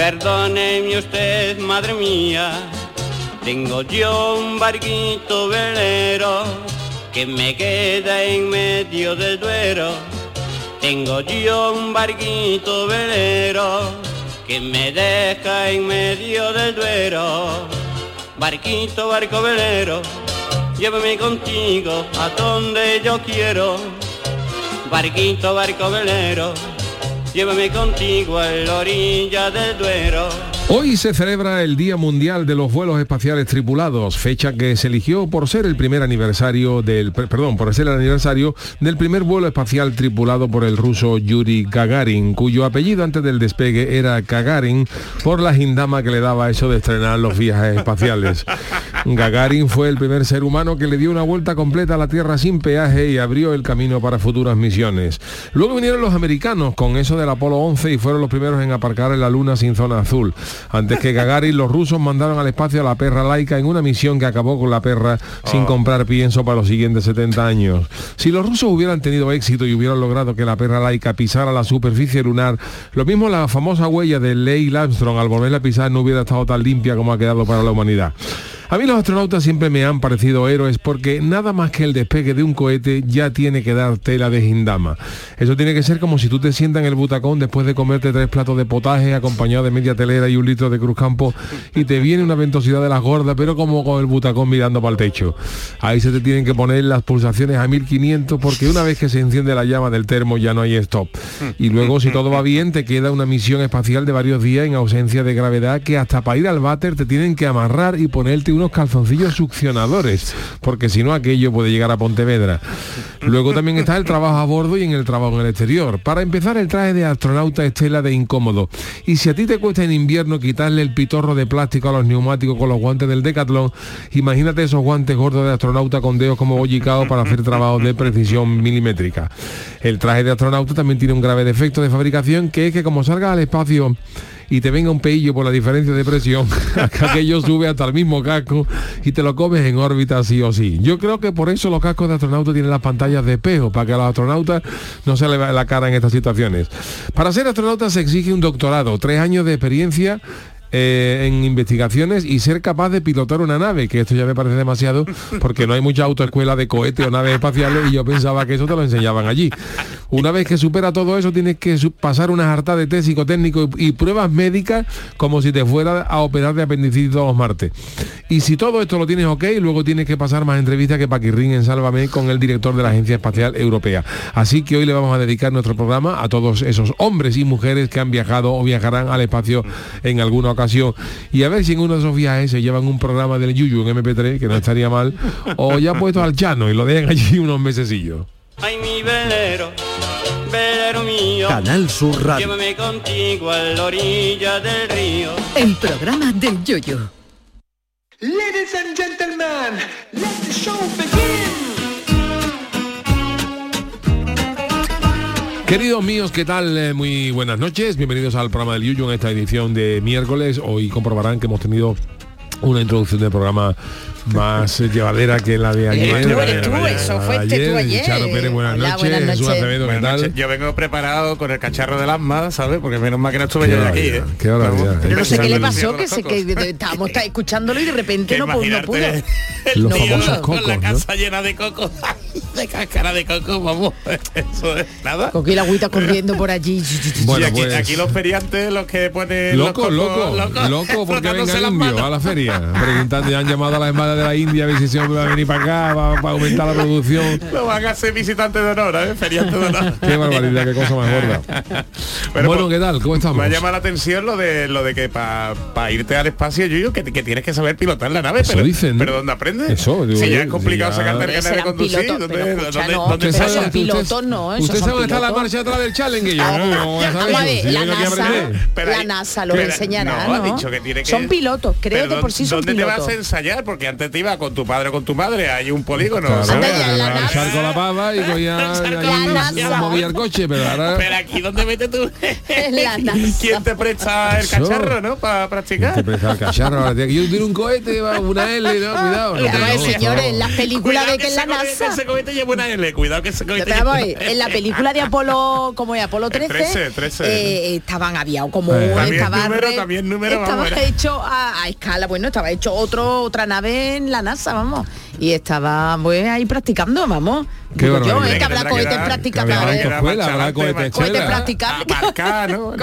Perdóneme usted, madre mía, tengo yo un barquito velero que me queda en medio del duero. Tengo yo un barquito velero que me deja en medio del duero. Barquito, barco velero, llévame contigo a donde yo quiero. Barquito, barco velero, llévame contigo a la orilla del Duero. Hoy se celebra el Día Mundial de los Vuelos Espaciales Tripulados, fecha que se eligió por ser el primer aniversario del, perdón, por ser el aniversario del primer vuelo espacial tripulado por el ruso Yuri Gagarin, cuyo apellido antes del despegue era Gagarin por la gindama que le daba eso de estrenar los viajes espaciales. Gagarin fue el primer ser humano que le dio una vuelta completa a la Tierra sin peaje y abrió el camino para futuras misiones. Luego vinieron los americanos con eso del Apolo 11 y fueron los primeros en aparcar en la Luna sin zona azul. Antes que Gagarin, los rusos mandaron al espacio a la perra laica en una misión que acabó con la perra sin comprar pienso para los siguientes 70 años. Si los rusos hubieran tenido éxito y hubieran logrado que la perra laica pisara la superficie lunar, lo mismo la famosa huella de Leigh Armstrong al volverla a pisar no hubiera estado tan limpia como ha quedado para la humanidad. A mí los astronautas siempre me han parecido héroes porque nada más que el despegue de un cohete ya tiene que dar tela de gindama. Eso tiene que ser como si tú te sientas en el butacón después de comerte tres platos de potaje acompañado de media telera y un litro de cruzcampo y te viene una ventosidad de las gordas, pero como con el butacón mirando para el techo. Ahí se te tienen que poner las pulsaciones a 1500 porque una vez que se enciende la llama del termo ya no hay stop. Y luego si todo va bien te queda una misión espacial de varios días en ausencia de gravedad que hasta para ir al váter te tienen que amarrar y ponerte unos calzoncillos succionadores, porque si no aquello puede llegar a Pontevedra. Luego también está el trabajo a bordo y en el trabajo en el exterior. Para empezar, el traje de astronauta estela de incómodo. Y si a ti te cuesta en invierno quitarle el pitorro de plástico a los neumáticos con los guantes del Decathlon, imagínate esos guantes gordos de astronauta con dedos como bollicados para hacer trabajos de precisión milimétrica. El traje de astronauta también tiene un grave defecto de fabricación, que es que como salga al espacio y te venga un peillo por la diferencia de presión, aquello sube hasta el mismo casco y te lo comes en órbita sí o sí. Yo creo que por eso los cascos de astronautas tienen las pantallas de espejo, para que a los astronautas no se le vea la cara en estas situaciones. Para ser astronauta se exige un doctorado, tres años de experiencia eh, en investigaciones y ser capaz de pilotar una nave, que esto ya me parece demasiado porque no hay mucha autoescuela de cohete o naves espaciales y yo pensaba que eso te lo enseñaban allí. Una vez que supera todo eso tienes que pasar una harta de test psicotécnico y, pruebas médicas como si te fuera a operar de apendicitis todos los martes. Y si todo esto lo tienes ok, luego tienes que pasar más entrevistas que Paquirrín en Sálvame con el director de la Agencia Espacial Europea. Así que hoy le vamos a dedicar nuestro programa a todos esos hombres y mujeres que han viajado o viajarán al espacio en alguna ocasión y a ver si en uno de esos viajes se llevan un programa del Yuyu en MP3, que no estaría mal, o ya puesto al Chano y lo dejan allí unos mesecillos. Ay, mi velero, velero mío. Canal Sur Radio. Llévame contigo a la orilla del río. El programa del Yoyo. Ladies and gentlemen, let the show begin. Queridos míos, ¿qué tal? Eh, muy buenas noches. Bienvenidos al programa del Yuyu en esta edición de miércoles. Hoy comprobarán que hemos tenido una introducción del programa más llevadera que la de ayer. Tú eres tú, eso fue tú ayer. Charo Pérez, buenas Hola, noches. buenas Jesús noches. Acevedo, ¿qué Buenas tal? noches. Yo vengo preparado con el cacharro del asma, ¿sabes? Porque menos mal que no estuve yo de aquí, ¿eh? Qué. Pero no sé qué le pasó, que sé que estábamos está escucículo y de repente no, pudo- no pudo. Los con la casa llena de cocos. de cáscara de coco, vamos. Eso es nada. Con que la agüita corriendo por allí. Bueno, aquí, pues- aquí los feriantes, los que ponen... Loco, los cocos, loco, loco, porque venga las indio a la feria, preguntando, ya han llamado a la de la India a ver si hombre va a venir para acá, va, va a aumentar la producción. Lo van a hacer visitante de honor, ¿eh? Feriante de honor. Qué barbaridad, qué cosa más gorda. Pero, bueno, pues, ¿qué tal? ¿Cómo estamos? Me ha llamado la atención lo de lo de que para irte al espacio, Yuyu, que, que tienes que saber pilotar la nave. Eso pero, dicen, ¿no? pero ¿dónde aprendes? Eso, digo si yo, ya es complicado si ya- el carnet de conducir. pilotos, ¿dónde, pero dónde- escucha, dónde- no, dónde pero sale? son usted- pilotos, no, ¿Usted sabe dónde está la pilotos. marcha atrás del Challenger? Yo no, la yo NASA, la NASA lo enseñará, no, ¿no? ha dicho que tiene que- Son pilotos, creo que por sí son ¿Dónde te pilotos. vas a ensayar? Porque antes te ibas con tu padre o con tu madre, hay un polígono. Claro, ¿sabes? Anda ya, la pava y cogía movía el coche, pero ahora Pero aquí dónde metes tú. ¿Quién te presta el Eso. cacharro, no? Para practicar. te presta el cacharro, ahora yo tiro un cohete, una L, no, cuidado. No, Claro, no, no, señores, no. en las películas de que es la ese cohete- NASA. Ese cohete lleva una L, cuidado que ese cohete en la película de Apolo, como es Apolo 13, 13, 13. eh, estaban había como Eh. Estaba número, re- también número, estaba hecho a, a escala, bueno, estaba hecho otro otra nave en la NASA, vamos, y estaba pues ahí practicando, vamos. Qué Digo yo, eh, que habrá cohetes practicables. habrá que dar escuela, marcha habrá adelante, cohete marcha- Cohete chela. practicable. A marcar, ¿no?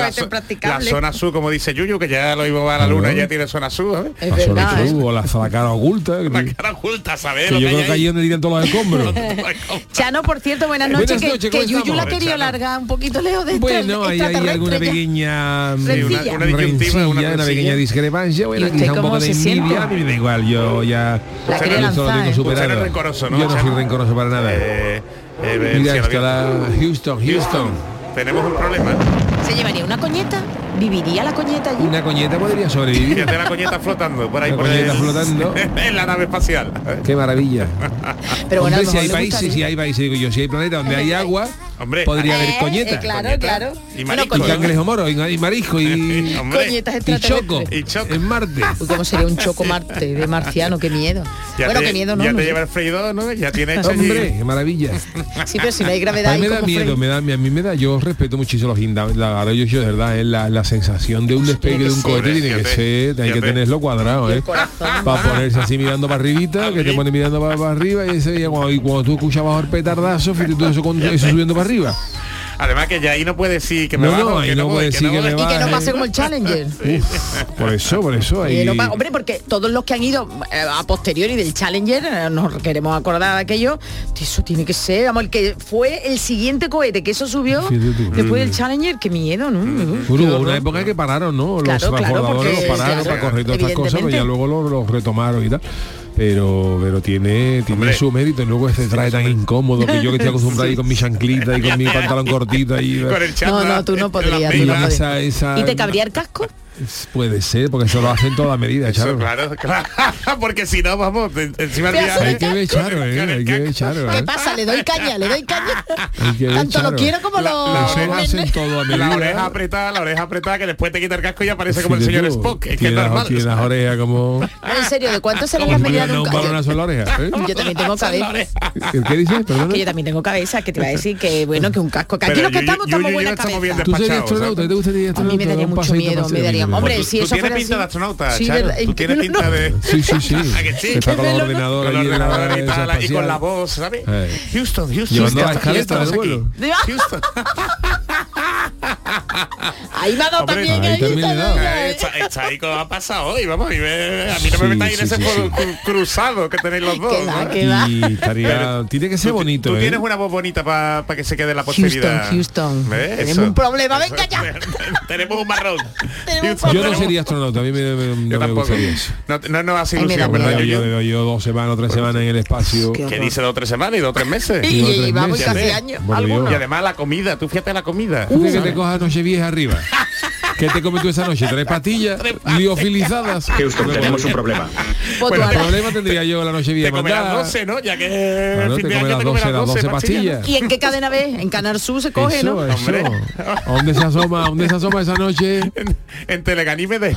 La, zona sur, como dice Yuyu, que ya lo iba a la luna, ya tiene zona sur, ¿sabes? Es La zona verdad, ¿eh? o la, la cara oculta, La cara oculta, ¿sabes? yo que creo hay que allí donde tiran todos los escombros. Chano, por cierto, buenas noches, que, noches, que ¿cómo Yuyu la Chano. largar un poquito lejos de este Bueno, ahí hay alguna pequeña Rencilla. una, pequeña discrepancia, bueno, ¿Y usted quizá un poco de envidia, a mí me da igual, yo ya La quería lanzar, ¿eh? no es rencoroso, ¿no, Yo no soy rencoroso para nada. Eh, eh, Mira si lo- la Houston, Houston. Tenemos un problema. ¿Se llevaría una coñeta? ¿Viviría la coñeta allí? Una coñeta podría sobrevivir. Fíjate la coñeta flotando por ahí. La por coñeta el- flotando. en la nave espacial. Qué maravilla. Pero bueno, Hombre, si hay países, si hay países, digo yo, si hay planetas donde hay agua, Hombre, podría haber Eh, coñeta. eh, claro, Coñeta. claro. Y Bueno, marisco, Y coñeta. cangrejo moro, y, y marisco, y, Hombre, Coñetas y choco. Y choco. En Marte. Uy, ¿Cómo sería un choco Marte de marciano? Qué miedo. Ya bueno, te, qué miedo, ¿no? Ya no te sé. lleva el freidor, ¿no? Ya tiene hecho allí- Hombre, qué maravilla. Sí, pero si no hay A gravedad mí me da miedo, me da, a mí me da, yo respeto muchísimo los inda, la, yo, yo de verdad, es la, la sensación de un despegue de un cohete tiene que ser, hay que tenerlo cuadrado, Y ¿eh? Para ponerse así mirando para arribita, que te pone mirando para, arriba y, ese, y cuando, y tú escuchabas el petardazo, fíjate tú eso subiendo para arriba. Además que ya ahí no puede decir que me No, bajo, no, que no puede decir que voy. me Y que no pase como el Challenger. Por eso, por eso. Que Ahí, no pa- hombre, porque todos los que han ido eh, a posteriori del Challenger, eh, nos queremos acordar de aquello, eso tiene que ser, vamos, el que fue el siguiente cohete, que eso subió después del Challenger, qué miedo, ¿no? Hubo horror. una época que pararon, ¿no? Los Claro, claro, transbordadores porque, los pararon claro, para correr todas estas cosas, pero ya evidentemente. luego los retomaron y tal. Pero, pero tiene, tiene Hombre. su mérito y luego este traje tan incómodo que yo que estoy acostumbrado ahí con mi chanclita y con mi pantalón cortito ahí. Con el No, no, tú no podrías. la tú no pila. podrías. Esa- esa- ¿Y te cabría el casco? Puede ser, porque eso lo hacen toda medida, Eso, Charo. claro, claro, porque si no, vamos, en- encima del viaje. Hay que ver Charo, eh, hay que ver Charo, ¿Qué eh. pasa? Le doy caña, le doy caña. Tanto lo quiero como La- lo... la lo hacen todo a La medida. oreja apretada, la oreja apretada, que después te quita el casco y aparece como el señor tú, Spock, es que es tiene las- normal. Tiene las orejas como... No, en serio, ¿de cuánto serán las medidas de un un casco? balonazo en la oreja. ¿eh? Yo también tengo cabeza. ¿El qué dices? Que yo también tengo cabeza, que te iba a decir que bueno, que un casco. Que aquí los que estamos estamos buena cabeza. ¿Tú serías astronauta? ¿Te gustaría A astronauta? mí me daría mucho miedo, para me daría. Hombre, Tú- si tú eso tienes pinta así- de astronauta, Sí, Charo. Tú tienes no, pinta no. de... Sí, sí, sí. ¿A que sí? Está con los ordenadores Con y tal, y con la voz, ¿sabes? Eh. Houston, Houston, Llevando la escaleta vuelo. Houston. Ahí me ha dado Hombre, también. ahí ahí Eh. Está, está ahí como ha pasado hoy, vamos, a mí, me- a mí no me Sí, metáis en sí, ese sí, cru- sí. cru- cruzado que tenéis los dos. Que va, ¿no? que va. Y estaría... Tiene que ser Tú- bonito, Tú ¿eh? tienes una voz bonita para que se quede en la posteridad. Houston. ¿Ves? Tenemos Eso. un problema, venga ya. Tenemos un marrón. Tenemos Houston, Yo no tenemos- sería astronauta, a mí me, me- Yo no me tampoco. gustaría eso. No, no nos hace me ilusión, ¿verdad? yo, Yo, yo, yo dos semanas o tres semanas en el espacio. Qué que dice dos o tres semanas y dos o tres meses. Y, vamos casi años. Y además la comida, tú fíjate la comida. Tú que ¿sabes? te cojas noche vieja arriba. ¿Qué te comes tú esa noche? ¿Tres pastillas liofilizadas? Houston, tenemos un problema. Pues Bueno, el problema tendría yo la noche vieja. Te comerás 12, ¿no? Ya que Claro, te fin de comes año las te 12, comerás las 12 pastillas. ¿Y en qué cadena ves? En Canal Sur se coge, Eso, ¿no? eso. Hombre. ¿A dónde se asoma? ¿A dónde se asoma esa noche? En, en Teleganime de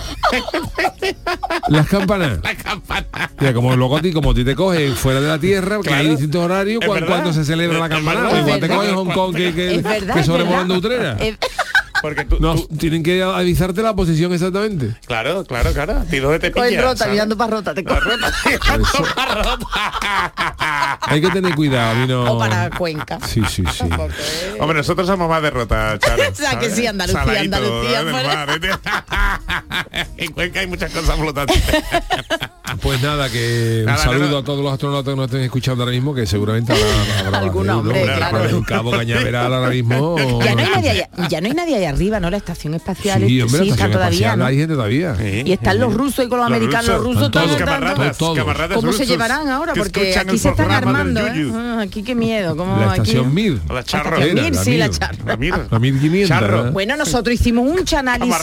Las campanas. la campana. Mira, como luego a ti, como a ti te coges fuera de la tierra, Claro. hay distintos horarios, cuando se celebra la campanada. Igual te verdad. Hong Kong que, que, que sobrevolando. Utrera. Es- Porque tú, No, tú- tienen que avisarte la posición exactamente. Claro, claro, claro. ¿A ti dónde te pillas? rota, ¿sabes? mirando para rota, te La cogen. rota, mirando para rota. Hay que tener cuidado. O para Cuenca. Sí, sí, sí. Hombre, nosotros somos más de rota, Charo. O sea, que sí, Andalucía, Saladito, Andalucía, ¿eh? En Cuenca hay muchas cosas flotantes. Pues nada, que Nada, un saludo a todos los astronautas que nos estén escuchando ahora mismo, que seguramente habrá, habrá Algún hombre, uno. claro. En Cabo Cañaveral ahora mismo. Ya no hay nadie allá, ya no hay nadie allá arriba, ¿no? La estación espacial Sí, es- hombre, sí, la está estación todavía, espacial, ¿no? hay gente todavía. Sí, Y están sí, los rusos y con los americanos, los rusos todos todos. dando- Camaradas, Todos. camaradas ¿Cómo se llevarán ahora? que Porque aquí se están armando, ¿eh? Ah, Aquí qué miedo. ¿cómo La aquí? Mir. La charro. Estación Era, Mir, la sí, la Mir. charro. La mira. La 1500. Charro. Bueno, nosotros hicimos un chanálisis.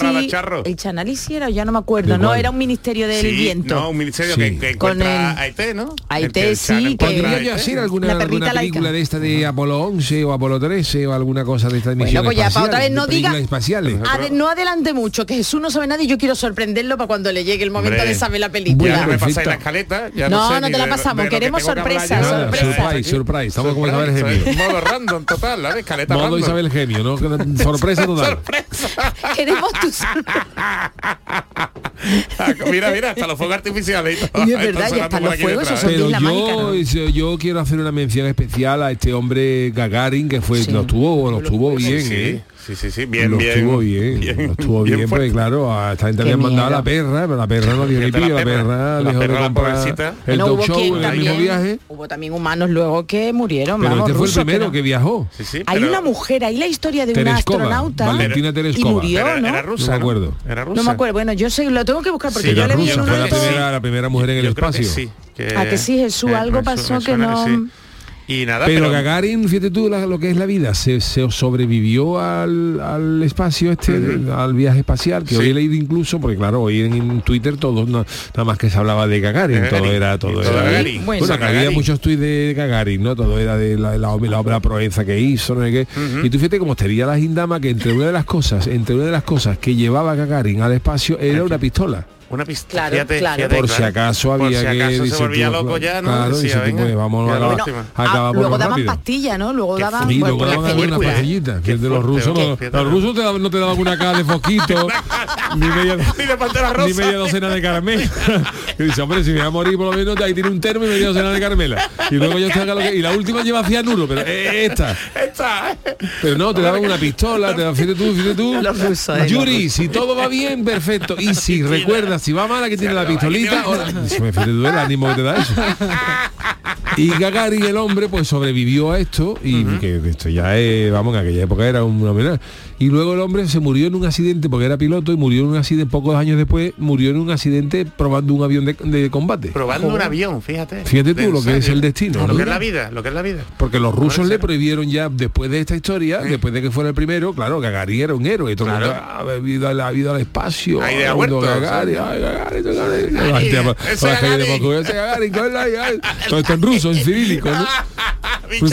El chanálisis era, ya no me acuerdo, ¿De no, era un ministerio del viento. No, un ministerio Sí. que, encuentra ET, ¿no? el sí, Podría ya ser alguna, película de esta de Apolo 11 o Apolo 13 o alguna cosa de estas Bueno, misiones pues ya, para otra espaciales, vez no diga- espaciales. Ade- no adelante mucho, que Jesús no sabe nada y yo quiero sorprenderlo para cuando le llegue el momento Hombre. de saber la Ya película. no me pasáis la escaleta. Ya No, no, sé no te la de- pasamos, de que queremos que sorpresa. Nada, sorpresa. surprise, surprise. Estamos como Isabel Gemio. Modo random total, la escaleta Modo random. Isabel Gemio, ¿no? Sorpresa total. Queremos tu Ah, mira, mira, hasta los fuegos artificiales y todo. Y es verdad, ya por los fuegos, esos ¿eh? Pero yo, Mágica, yo- yo quiero hacer una mención especial a este hombre Gagarin que fue, Sí. lo tuvo, lo tuvo bien, sí, ¿eh? Sí, sí, sí, bien, lo bien. estuvo bien, lo estuvo bien, porque claro, a esta gente habían mandado a la perra, pero la perra no dio ni Fíjate la perra. dejó de perra, la comprar el hubo show quien en el mismo también- viaje, Hubo también humanos luego que murieron. pero vamos, este fue el primero no- que viajó. Sí, sí, Hay una mujer, hay la historia de una Tereskova, astronauta. Valentina y Tereskova. murió, Pero ¿no? era rusa, No me acuerdo. Era rusa. No me acuerdo. Bueno, yo sé, lo tengo que buscar porque Sí, yo Era le vi rusa, en un fue la primera, la primera mujer en el que espacio. sí, que- Ah, que sí, Jesús, algo pasó que no-. Y nada, Pero, pero, Gagarin, fíjate tú la- lo que es la vida, se, se sobrevivió al, al espacio este, al viaje espacial, que Sí. hoy he leído incluso, porque claro, hoy en, en Twitter todo, no- nada más que se hablaba de Gagarin, Gagarin. todo era, todo era. Gagarin. Bueno, Bueno, había muchos tuits de Gagarin, ¿no? Todo era de la, la, la obra proeza que hizo, no sé qué. Y tú fíjate cómo estaría la Gindama que entre una de las cosas, entre una de las cosas que llevaba Gagarin al espacio era una pistola. Una pista. Claro, fíjate, claro. fíjate, Por si acaso Por había si que acaso se dice volvía tú, loco ya, ¿no? claro, Decía, dice venga, pues, vámonos a la la- última. Ah, luego daban rápido. pastillas, ¿no? Luego daban. Sí, bueno, luego por las daban algunas pastillitas, que de los rusos, los rusos te daban- no te daban una caja de foquito, ni media, Ni de pantera rosa. ni media docena de caramelo. y dice, hombre, si me voy a morir por lo menos, ahí tiene un termo y media docena de caramela. Y luego yo te haga lo que... Y la última lleva cianuro, pero eh, esta. Esta. Pero no, te daban una pistola, te daban, fíjate tú, fíjate tú. Eh, Yuri, si todo va bien, perfecto. Y si recuerdas, si va mal, aquí tiene la pistolita. ahora- me fíjate tú el ánimo que te da eso. Y Gagarin, el hombre, pues sobrevivió a esto y que esto ya es, vamos, en aquella época era un homenaje. Y luego el hombre se murió en un accidente porque era piloto y murió en un accidente, pocos años después, murió en un accidente probando un avión de, de combate. Probando un avión, fíjate. Fíjate tú ¿En lo que es el destino, Lo ¿no? que es la vida, lo que es la vida. Porque los rusos le prohibieron ya, después de esta historia, después de que fuera el primero, claro, Gagarin era un héroe. Todo Claro. "Ah, ha ido, al- espacio. La. Todo esto en ruso, en cirílico, ¿no? Pues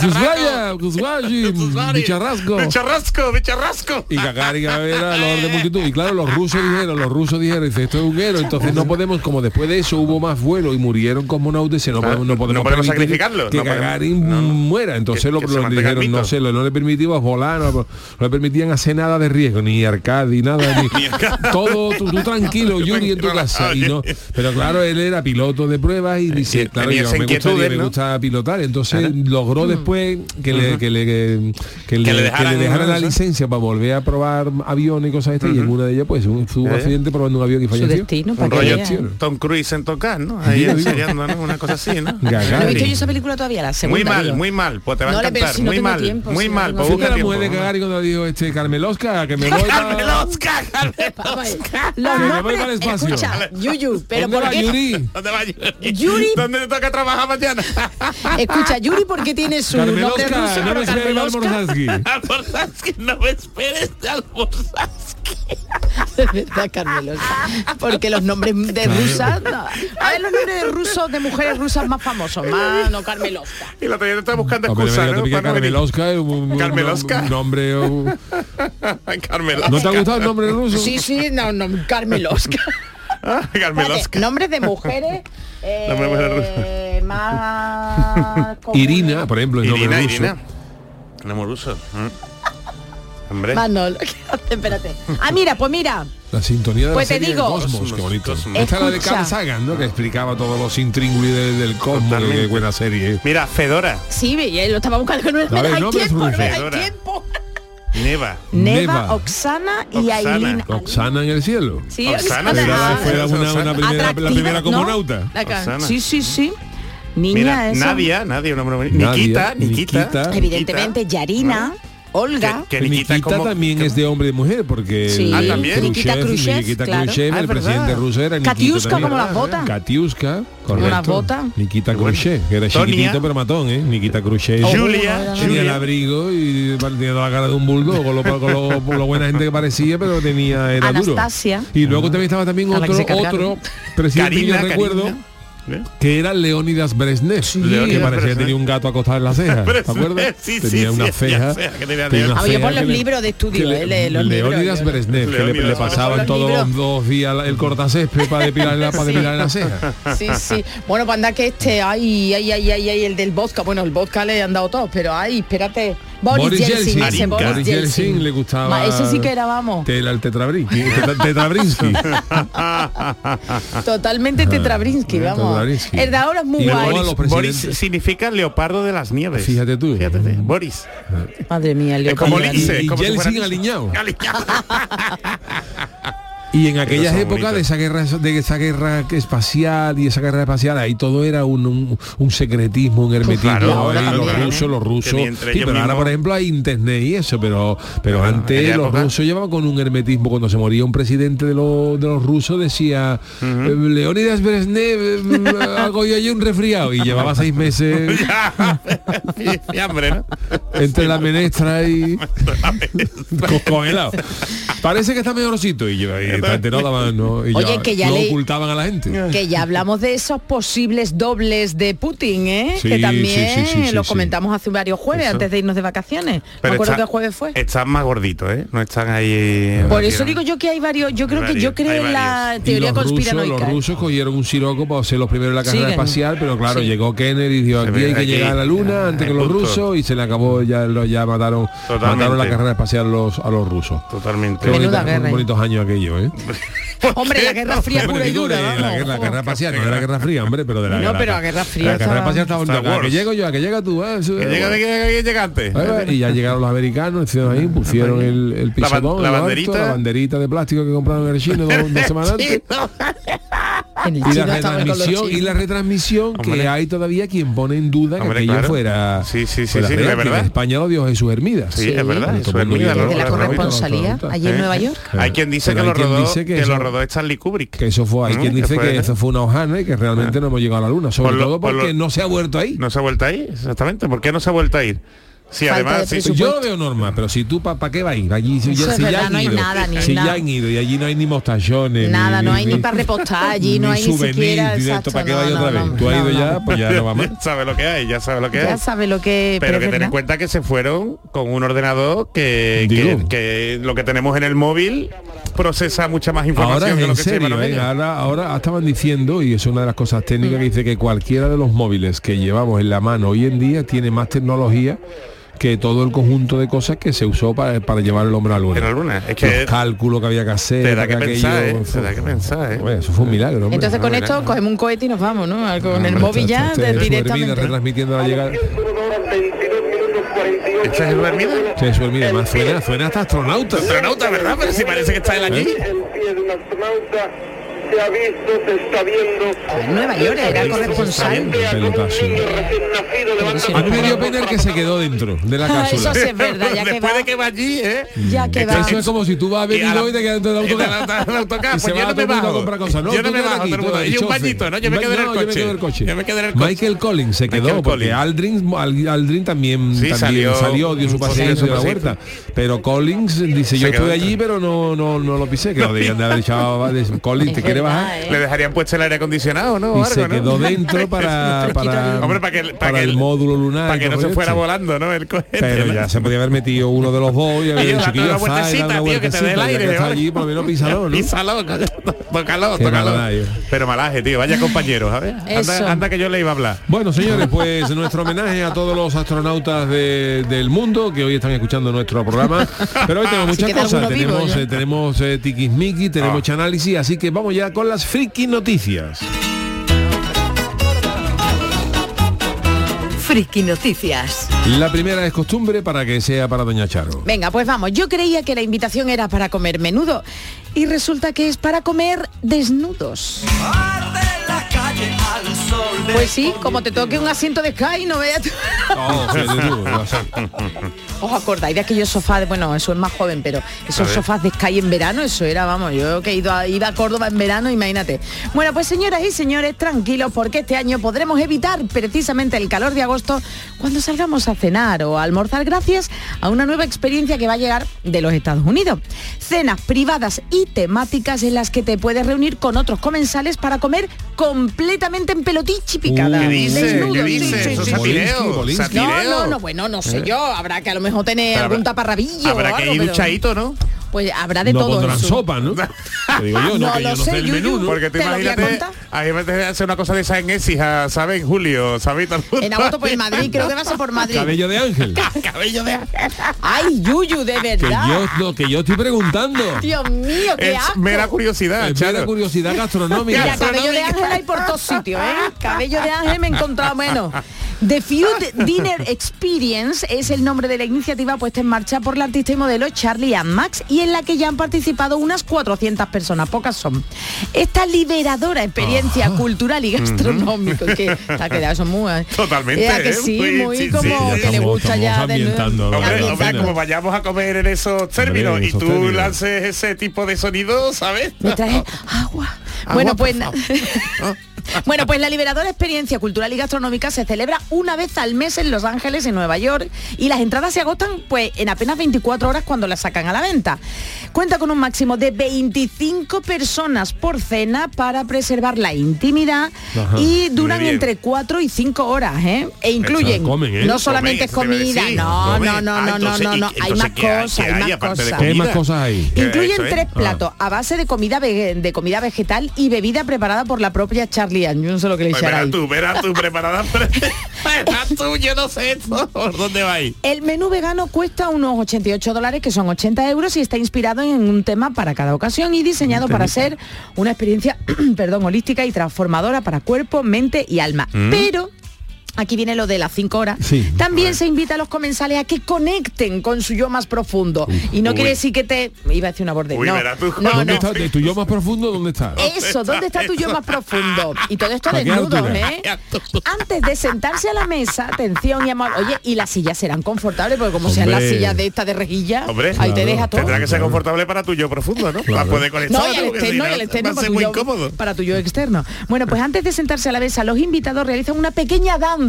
Kuzvayi, bicharrasco. Bicharrasco, bicharrasco. Y Gagarin a ver a los de multitud. Y claro, los rusos dijeron, los rusos dijeron, dice, esto es un héroe, entonces no podemos, como después de eso hubo más vuelo y murieron cosmonautas, no, podemos, no podemos, no podemos sacrificarlo, que no podemos- Gagarin no. muera. Entonces Que- lo, que lo dijeron, no sé, lo- no le permitimos volar, no, le permitían hacer nada de riesgo, ni Arcadi, nada, ni, todo, tú, tú tranquilo, Yuri, en tu casa. Y no, pero claro, él era piloto de pruebas y dice, claro, yo me gustaría, me ¿no? Gusta pilotar. Entonces logró después que le, que le, que, que le, le que le dejaran dejaran la licencia para volver a probar aviones y cosas estas y en una de ellas pues un, tuvo un Eh. accidente probando un avión y Su falleció. destino, Un para rollo. Tom Cruise en tocar, ¿no? Ahí ensayando, ¿no? Una cosa así, ¿no? Gagarin. No he visto yo esa película todavía, la segunda. Muy mal, digo. muy mal, pues te va a No, encantar. si muy mal, tiempo, muy si no mal, pues la mujer de. Gagarin cuando dijo este Carmelosca que me voy. Carmelosca, Carmelosca. Los nombres, escucha, Yuyu, pero ¿Dónde ¿por qué? Yuri? ¿Dónde va Yuri? Yuri. ¿Dónde te toca trabajar mañana? Escucha, Yuri, ¿por qué tiene su nombre ruso? No me esperes Carmelosca? Almorzansky. Almorzansky, no me esperes de Almorzansky. Es verdad, Carmelosca. Porque los nombres de rusas... no. A ver, los nombres de rusos, de mujeres rusas más famosos, más no Carmelosca. Y la todavía está buscando excusas, ¿no? Para. Carmelosca, un, un- Carmelosca. un nombre... un- Carmelosca. ¿No te ha gustado el nombre ruso? Sí, sí, no, no, Carmelosca. Ah, Carmelosca. Nombres de mujeres eh, Nombres de mujeres más... Irina, por ejemplo, el nombre Irina, ruso. Nombre ruso. Mm. Hombre. Manolo, espérate. Ah, mira, pues mira. La sintonía de Pues la te serie digo- Cosmos, qué bonito. Cosmos. Esta es la de Escucha. Carl Sagan, ¿no? Que explicaba todos los intríngulis del, del cosmos, qué buena serie. Mira, Fedora, Sí, y lo estaba buscando. Hay nombres, tiempo, no Luis. hay Fedora. tiempo. Neva. Neva. Oxana y Oxana. Ailina. Oxana en el cielo. Sí, Oxana, Oxana. Era la- Fuera una, una primera, la. Sí, sí, sí. Niña, Mira, eso. Nadia, Nadia, un nombre bonito. Nadia, Nikita, Nikita. Nikita. Evidentemente, Yarina, Olga. Que, que Nikita, Nikita como- también es de hombre y mujer, porque Sí. Ah, también. Nikita Khrushchev, Nikita claro. Khrushchev, Ah, el presidente ruso era Nikita Katiuska, también. como las botas. Katiuska, correcto. Unas botas. Nikita bueno. Khrushchev, que era Tonia. chiquitito pero matón, ¿eh? Nikita Khrushchev. Oh, Julia. Tenía el Julia. abrigo y tenía la cara de un bulldog, con lo, con lo- con lo buena gente que parecía, pero tenía era Anastasia. duro. Y luego también estaba también otro, otro presidente yo Karina, recuerdo Karina. ¿Eh? que era Leónidas Brezhnev, que Leónidas parecía que tenía un gato acostado en la ceja, ¿te acuerdas? sí, sí, tenía sí, una ceja. que tenía una por que los libros de estudio, que le- eh, libros, Leónidas Brezhnev, que le, le pasaban todos libros. los dos días el cortacésped para depilar la, para depilar la ceja. Sí, sí. Bueno, pues anda que este, ay, ay, ay, ay, ay, el del vodka. Bueno, el vodka le han dado todos, pero ay, espérate. Boris, Boris Yeltsin, Boris Yeltsin le gustaba Ma, ese sí que era, vamos, el Tetrabrinsky, Tetra- Tetrabrinsky. totalmente Tetrabrinsky, vamos. Tetrabrinsky. El de ahora es muy Y guay. Boris, significa leopardo de las nieves. Fíjate tú. Fíjate, Boris. Madre mía, Es como leopardo. Lince. Y como si Yeltsin aliñado. Aliñado. Y en aquellas épocas de esa guerra de esa guerra espacial y esa guerra espacial ahí todo era un, un, un secretismo, un hermetismo. claro, ahora ahí los también, ¿eh? rusos, los rusos. Sí, pero ahora por ejemplo hay internet y eso, pero pero Claro, antes los época- rusos llevaban con un hermetismo cuando se moría un presidente de los de los rusos decía eh, Leónidas Brezhnev eh, hago yo allí un resfriado y llevaba seis meses y, y hambre, ¿no? entre la menestra y co- congelado. Parece que está mejorcito y, yo- y no daban, no, y Oye, que ya lo le- ocultaban a la gente. Que ya hablamos de esos posibles dobles de Putin, ¿eh? Sí, que también sí, sí, sí, lo sí, comentamos hace varios jueves, Eso. antes de irnos de vacaciones. Me Pero acuerdo está- qué jueves fue. Están más gorditos, ¿eh? No están ahí... Por eso digo yo que hay varios, yo creo que yo creo en la teoría los rusos, conspiranoica. los ¿eh? rusos cogieron un siroco para ser los primeros en la carrera Siguen. espacial, pero claro, Sí. llegó Kennedy y dijo Se aquí hay que aquí, llegar a la luna ya, antes que los rusos y se le acabó ya lo ya mataron Totalmente. mataron la carrera espacial a los, a los rusos. Totalmente. Bonita- guerra, ¿eh? bonitos años aquellos, ¿eh? Hombre, la Guerra Fría pura y dura, de la, guerra, la carrera espacial, no de la Guerra Fría, hombre, pero de la No, guerra. pero la Guerra Fría La espacial estaba Star bonita. ¿A que llego yo, a que llega tú. eso- Que llega de que que llega antes. Ahí va, Y ya llegaron los americanos, hicieron ahí, pusieron el, el pisotón, la banderita. la banderita de plástico que compraron en el chino dos, dos semanas antes. En el Y la retransmisión, y chinos. la retransmisión que hay todavía quien pone en duda que aquello claro. fuera, Sí, sí, sí, sí, real, verdad. en España lo dio Jesús Hermidas. Sí, es verdad. Jesús de la corresponsalía allí en ¿Eh? Nueva York. Hay quien dice que lo rodó, que lo rodó Stanley Kubrick. Que eso fue, hay Mm, quien dice que eso fue una hojana y que realmente no hemos llegado a la luna, sobre todo por porque no se ha vuelto ahí. No se ha vuelto a ir, exactamente. ¿Por qué no se ha vuelto a ir? Sí, Falta además, sí, presupuesto. Yo lo veo normal, pero si tú, ¿para qué va a ir? Allí, si, ya, es si ya verdad, han no hay ido, nada, ni si nada. ya han ido y allí no hay ni mostachones. Nada, ni- no hay ni ni- para repostar allí, no hay ni siquiera, ni esto, exacto, ¿Para qué no, vaya no, otra no, vez? Tú has ido no. ya, pues ya no va más. ya sabe lo que hay, ya sabe lo que Ya hay. sabe lo que... Pero que ten en cuenta que se fueron con un ordenador que, que, que lo que tenemos en el móvil procesa mucha más información Ahora que lo en que se serio, los ¿eh? ahora, ahora estaban diciendo, y es una de las cosas técnicas, Mm. que dice que cualquiera de los móviles que llevamos en la mano hoy en día tiene más tecnología que todo el conjunto de cosas que se usó para, para llevar el hombre a la luna. En la luna. Es que Los cálculos que había que hacer. te da que aquello, pensar, ¿eh? fue- Te da que pensar, ¿eh? Bueno, eso fue un milagro, hombre. Entonces con No, esto cogemos un cohete y nos vamos, ¿no? Con el Hombre, móvil ya este- de- este Hermida directamente. retransmitiendo la llegada. ¿Este es el Bermuda? Sí, eso Hermida, además suena, suena hasta astronauta. Astronauta, ¿verdad? Pero si parece que está él aquí. ¿Eh? Se ha visto, se está viendo. En Nueva York era corresponsal. A mí me dio pena el que se quedó dentro de la Ah, cápsula. eso sí es verdad, ya que Después va. de que va allí, ¿eh? Ya que va. Eso es como si tú vas a Y venir y te quedas dentro del autocar. pues yo va no todo me el mundo a bajo. comprar cosas. No, Yo no me bajo, Y un bañito, ¿no? Yo me quedo en el coche. Yo me quedo en el coche. Michael Collins se quedó porque. Aldrin, Al- Aldrin también, Sí, también salió salió, dio su paseo de la huerta. Pero Collins dice, yo estuve allí, pero no, no, no lo pisé, que lo debían de haber echado. de- Collins, te quiere verdad, bajar. ¿eh? Le dejarían puesto el aire acondicionado, ¿no? Y algo, se ¿no? quedó dentro para, para, Hombre, para que- para para que el el- módulo lunar. Para que no se fuera volando, ¿no? El cohete. Pero ya se podía haber metido uno de los dos y haber dicho, dando una "Chiquillo, sal, vueltecita, da una tío, que te dé el vueltecita, ya aire, que está ¿vale? allí, por lo menos písalo, ¿no? Písalo, tócalo, Qué tócalo. maldad, yo. Pero malaje, tío, vaya compañeros, a ver. Eso. Anda, anda que yo le iba a hablar. Bueno, señores, pues nuestro homenaje a todos los astronautas de- del mundo que hoy están escuchando nuestro programa. Pero hoy tenemos muchas cosas. Tenemos, eh, tenemos eh, tiquismiqui, tenemos Ah. análisis, así que vamos ya con las friki noticias. Friki Noticias. La primera es costumbre para que sea para Doña Charo. Venga, pues vamos. Yo creía que la invitación era para comer menudo y resulta que es para comer desnudos. Pues sí, como te toque un asiento de Sky, no veas. ¿Os acordáis de aquellos sofás? de- Bueno, eso es más joven, pero esos sofás de Sky en verano, eso era, vamos, yo que he ido a, iba a Córdoba en verano, imagínate. Bueno, pues señoras y señores, tranquilos, porque este año podremos evitar precisamente el calor de agosto cuando salgamos a cenar o a almorzar gracias a una nueva experiencia que va a llegar de los Estados Unidos. Cenas privadas y temáticas en las que te puedes reunir con otros comensales para comer completamente en pelotichi picada. ¿Qué dice? Desnudos, ¿Qué sí, dice? sí, Eso sí, es sí. satireo, Bolinsky, No, no, no, bueno, no sé yo. Habrá que a lo mejor tener algún taparrabillo. Habrá o que algo, ir pero- duchadito, ¿no? Pues habrá de no todo. pondrán sopa, ¿no? Te digo yo, no, No que yo lo no sé sé, el Yuyu. menú, ¿no? Porque tú Te imagínate, contar. a mí me de hacer una cosa de esa en Écija, ¿sabes? En julio, ¿sabes? En agosto por ahí. el Madrid, creo que va a ser por Madrid. Cabello de ángel. Cabello de Ay, Yuyu, de Que verdad. yo, no, que yo estoy preguntando. Dios mío, qué Es asco. mera curiosidad, Es mera curiosidad gastronómica. Mira, cabello de ángel hay por todos sitios, ¿eh? Cabello de ángel me he encontrado menos. The Food Dinner Experience es el nombre de la iniciativa puesta en marcha por la artista y modelo Charlie Ann Max y en la que ya han participado unas 400 personas, pocas son. Esta liberadora experiencia cultural y gastronómica que ha quedado eso muy eh, Totalmente, ¿a que ¿eh? sí, Muy- muy sí, como sí, que le gusta ya de Hombre, como vayamos a comer en esos términos Hombre, y esos tú términos. lances ese tipo de sonido, ¿sabes? Me trae agua. Agua, bueno, por pues favor. Bueno, pues la liberadora experiencia cultural y gastronómica se celebra una vez al mes en Los Ángeles, en Nueva York, y las entradas se agotan pues en apenas 24 horas cuando las sacan a la venta. Cuenta con un máximo de 25 personas por cena para preservar la intimidad Ajá, y duran entre 4 y 5 horas, ¿eh? E incluyen comen, ¿eh? no solamente es Comen, a comida, no, no, no, Ah, no, no, entonces, no, ¿y no, qué- hay más cosas, ¿Qué hay hay más cosas. ¿Qué más cosas hay? ¿Qué Incluyen eso, eh? tres platos a base de comida de comida vegetal y bebida preparada por la propia Charlie Ann. Yo no sé lo que le Pues echará verás ahí. tú, verás tú, preparada. Verás tú, yo no sé esto. ¿Por dónde va ahí? El menú vegano cuesta unos 88 dólares, que son 80 euros, y está inspirado en un tema para cada ocasión y diseñado para ser una experiencia, perdón, holística y transformadora para cuerpo, mente y alma. Pero Aquí viene lo de las 5 horas. Sí. También se invita a los comensales a que conecten con su yo más profundo. y no Uy. quiere decir que te... Iba a decir una borde. Uy, no, tú. no, ¿Dónde no. está? ¿De tu yo más profundo dónde está? Eso, ¿dónde está tu yo más profundo? Y todo esto ¿A qué desnudos, altura? ¿eh? Antes de sentarse a la mesa, atención y amor. Oye, y las sillas serán confortables, porque como sean las sillas de esta de rejilla, Hombre, ahí te deja todo. Tendrá que ser confortable para tu yo profundo, ¿no? Para poder conectar. No, y el externo, no, y el externo tu, yo, para tu yo externo. Bueno, pues antes de sentarse a la mesa, los invitados realizan una pequeña danza,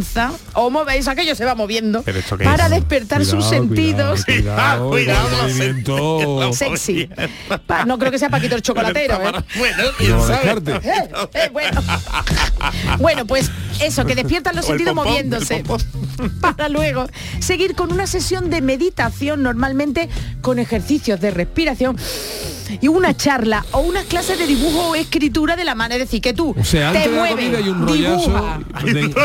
o movéis, aquello se va moviendo, ¿Pero esto qué para es? despertar sus sentidos. Cuidado, Cuidado, cuidado, Sexy. Pa- no creo que sea Paquito el chocolatero, ¿eh? Bueno, No quién lo sabe. descarte. Eh, eh, bueno. bueno, pues eso, que despiertan los sentidos pompón, moviéndose. Para luego seguir con una sesión de meditación, normalmente con ejercicios de respiración y una charla o una clase de dibujo o escritura de la mano. Es decir, que tú O sea, te mueves, dibuja,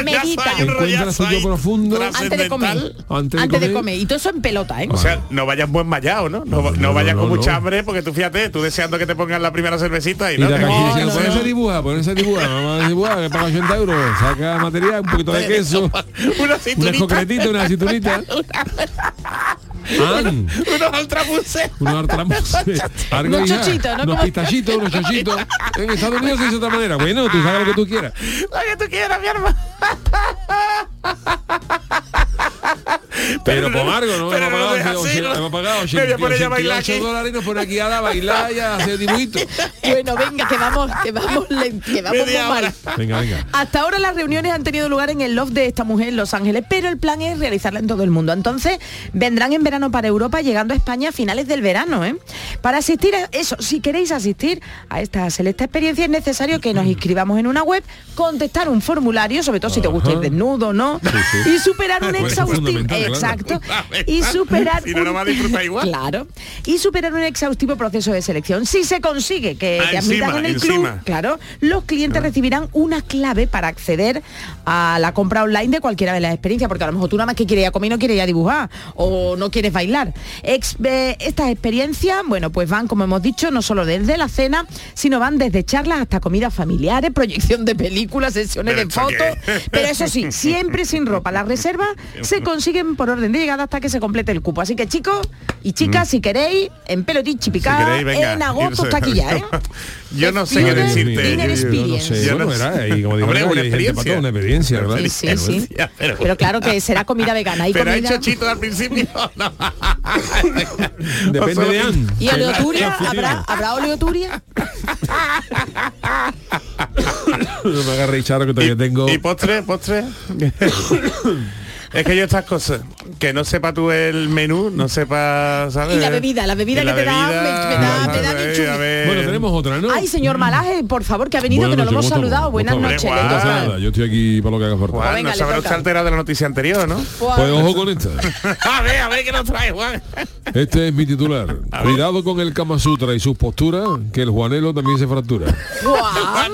Medita. Yo profundo. antes de comer. Antes Antes, de de comer. Y todo eso en pelota, ¿eh? O sea, no vayas buen mallado, ¿no? No, no, no, vayas no, con no. mucha hambre, porque tú fíjate, tú deseando que te pongan la primera cervecita y, Y no. calle No, diciendo, no, ponerse no. dibuja, ponerse dibuja, vamos a dibujar, que paga 80 euros, saca material, un poquito de queso, Una una cinturita, concretita, una cinturita. An, unos altrabuses. unos artramos, algo, Unos chochitos, ¿no? unos Como- pistachitos, unos chochitos. En Estados Unidos se dice de otra manera. Bueno, tú sabes lo que tú quieras. Lo que tú quieras, mi hermano. Pero con algo, ¿no? pero hemos no pagado, así, hemos pagado Me voy a poner ya a bailar 88 aquí. dólares y nos pone aquí a la bailar y a hacer dibujitos. Bueno, venga, que vamos, que vamos, lento, que vamos mal. Venga, venga. Hasta ahora las reuniones han tenido lugar en el loft de esta mujer en Los Ángeles, pero el plan es realizarla en todo el mundo. Entonces, vendrán en verano para Europa, llegando a España a finales del verano. ¿eh? Para asistir a eso, si queréis asistir a esta selecta experiencia, es necesario que nos inscribamos en una web, contestar un formulario, sobre todo si te gusta ir desnudo o no, sí. y superar un Pues exhaustivo... claro. Exacto. Y superar Si no, no un- igual. Claro. Y superar un exhaustivo proceso de selección. Si se consigue que Ah, te admitan encima, en el encima. club, Claro, los clientes recibirán una clave para acceder a la compra online de cualquiera de las experiencias, porque a lo mejor tú nada más que quieres ir a comer y no quieres ir a dibujar o no quieres bailar. Ex- eh, estas experiencias, bueno, pues van, como hemos dicho, no solo desde la cena, sino van desde charlas hasta comidas familiares, proyección de películas, sesiones ¿Pero de fotos, pero eso sí, siempre sin ropa. Las reservas se consiguen por orden de llegada hasta que se complete el cupo. Así que chicos y chicas, si queréis, en pelotichi Si picada, venga. en agosto irse. está aquí ya, ¿eh? Yo no sé qué decirte. yo, yo no experience. sé, Yo bueno, no sé. era, y como digo, Hombre, hay una experiencia. todo, una experiencia, ¿verdad? Sí, sí, sí. Pero- Pero claro que será comida vegana y Pero ha comida... hecho chito al principio. No. Depende de Ann. ¿Y oleoturia? ¿Habrá, ¿Habrá oleoturia? No me agarre charo que todavía tengo. ¿Y postre? ¿Postre? es que yo estas cosas, que no sepa tú el menú, no sepa, ¿sabes? Y la bebida, la bebida que te da, me- me da- me da a ver, bichu. a ver. Bueno, tenemos otra, ¿no? Ay, señor Malaje, por favor, que ha venido, Buenas que no lo hemos noches, ¿cómo saludado. estamos? Buenas ¿Cómo noches. No yo estoy aquí para lo que haga falta. Juan, Venga, no le sabe toca. se altera de la noticia anterior, ¿no? Juan, Pues ojo con esta. a ver, a ver qué nos trae, Juan. Este es mi titular. Cuidado con el Kama Sutra y sus posturas, que el Juanelo también se fractura. Juan,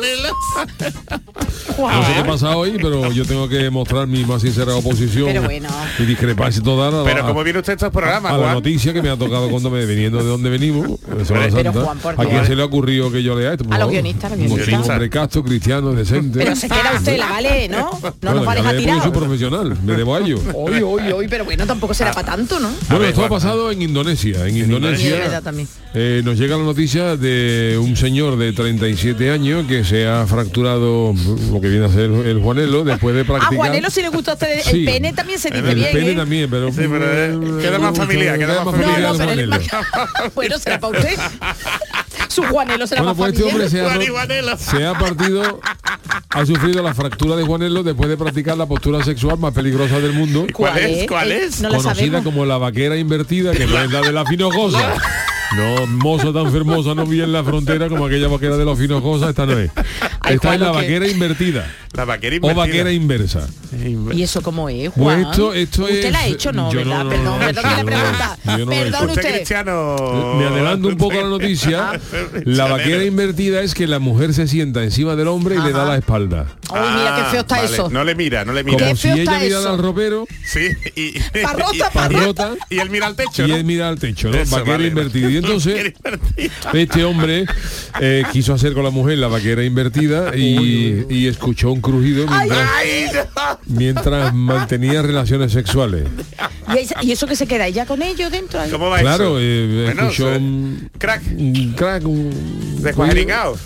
No sé qué pasa hoy, pero yo tengo que mostrar mi más sincera oposición Pero bueno. y discrepancia toda a, Pero a- como viene usted estos programas, a la Juan. noticia que me ha tocado cuando me viniendo de donde venimos, de Semana Pero, Santa. Juan, por ¿A quién se le ha ocurrido que yo lea esto? por A los guionistas, a los guionistas. Hombre casto, cristiano, decente. pero se queda usted, la vale, ¿no? No Bueno, nos vale a soy profesional, me debo a ello. Hoy, hoy, hoy, pero bueno, tampoco será para tanto, ¿no? Bueno, ver, esto ha pasado en Indonesia. En Indonesia eh, nos llega la noticia de un señor de 37 años que se ha fracturado lo que viene a ser el, el Juanelo después de A practicar. Juanelo si le gusta a usted, Sí. el pene también se dice el bien, pene ¿eh? también, pero, Sí, pero, eh, queda más familiar, queda más No, familiar. no, el pero el Juanelo. bueno, será para usted. Su Juanelo será Bueno, más pues este hombre se ha, se ha partido, ha sufrido la fractura de Juanelo después de practicar la postura sexual más peligrosa del mundo, ¿Cuál es? ¿Cuál Eh, es? No conocida sabemos. como la vaquera invertida, que no es la de la finojosa. No, mozo tan fermosa no vi en la frontera como aquella vaquera de los finojosas, esta no es. Ay, Esta es Juan, la vaquera invertida La vaquera o invertida. vaquera inversa. ¿Y eso cómo es, Pues Juan? esto- esto ¿Usted es- la ha hecho? No, yo ¿verdad? no, no, perdón, no, perdón que le no, pregunta. yo no Perdón. Usted cristiano. Me adelanto un poco a la noticia. La vaquera invertida es que la mujer se sienta encima del hombre y le da Ajá. la espalda. Ay, mira qué feo está Ah, vale. eso. No le mira, no le Como mira. Qué si ella está mirara eso. al ropero Sí, y, Parrota, parrota. y él mira al techo, y él mira al techo, ¿no? Eso, vaquera invertida. Y entonces este hombre eh, quiso hacer con la mujer la vaquera invertida y, y escuchó un crujido mientras, Ay, no. mientras mantenía relaciones sexuales. ¿Y, esa- y eso que se queda ella con ellos dentro? ahí? ¿Cómo va Claro, eso? eh, Bueno, escuchó un, Crack. un crack, un Descuajeringao.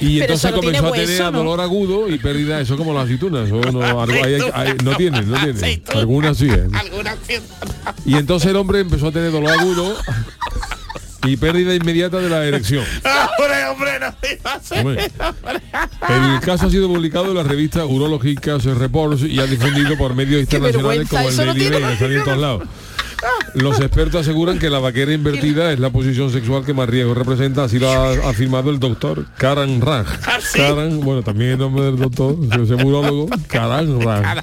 Y Pero entonces tiene comenzó a tener hueso, ¿no? dolor agudo y pérdida, eso como las aceitunas. no, algo- hay- hay- hay- no tiene, no tiene. Aceituna. Algunas sí. ¿eh? Algunas sí. Y entonces el hombre empezó a tener dolor agudo y pérdida inmediata de la erección. Hombre, no. El caso ha sido publicado en la revista Urologic Cancer Reports y ha difundido por medios internacionales como el no Daily tiene- Mail, salió en todos lados. Los expertos aseguran que la vaquera invertida es la posición sexual que más riesgo representa, así lo ha afirmado el doctor Karan Raj. ¿Ah? Karan, bueno, también el nombre del doctor, ese urólogo, Karan Raj.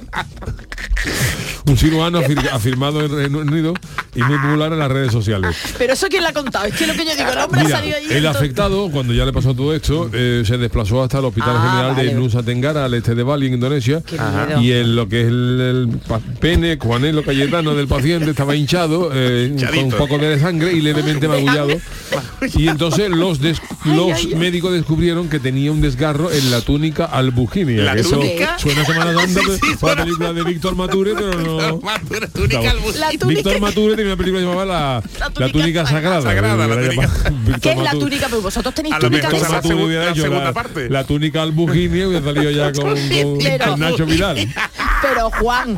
Un cirujano afir- afirmado en Reino Unido y muy popular en las redes sociales. Pero eso quién la ha contado. Es que lo que yo digo, el hombre ha Mira, salido ahí. el entonces- afectado, cuando ya le pasó todo esto, eh, se desplazó hasta el Hospital Ah, General vale. de Nusa Tenggara, al este de Bali, en Indonesia. Y en lo que es el, el pene, Juanelo Cayetano del paciente, estaba hinchado, eh, con un poco de sangre y levemente magullado. Y entonces los, des- los médicos descubrieron que tenía un desgarro en la túnica albuginia. ¿La que eso túnica? suena a Semana Santa, Sí, sí, la película de Víctor Mature, pero no... Madura, túnica La túnica- Víctor Mature tenía una película que se llamaba La, La la túnica túnica sagrada. sagrada, la túnica. llamada ¿Qué es la Mature. túnica? Pues vosotros tenéis túnica de la esa. Mature la hecho segunda parte. La túnica albuginia hubiera salido ya con, con Pero- Nacho Vidal. Pero Juan,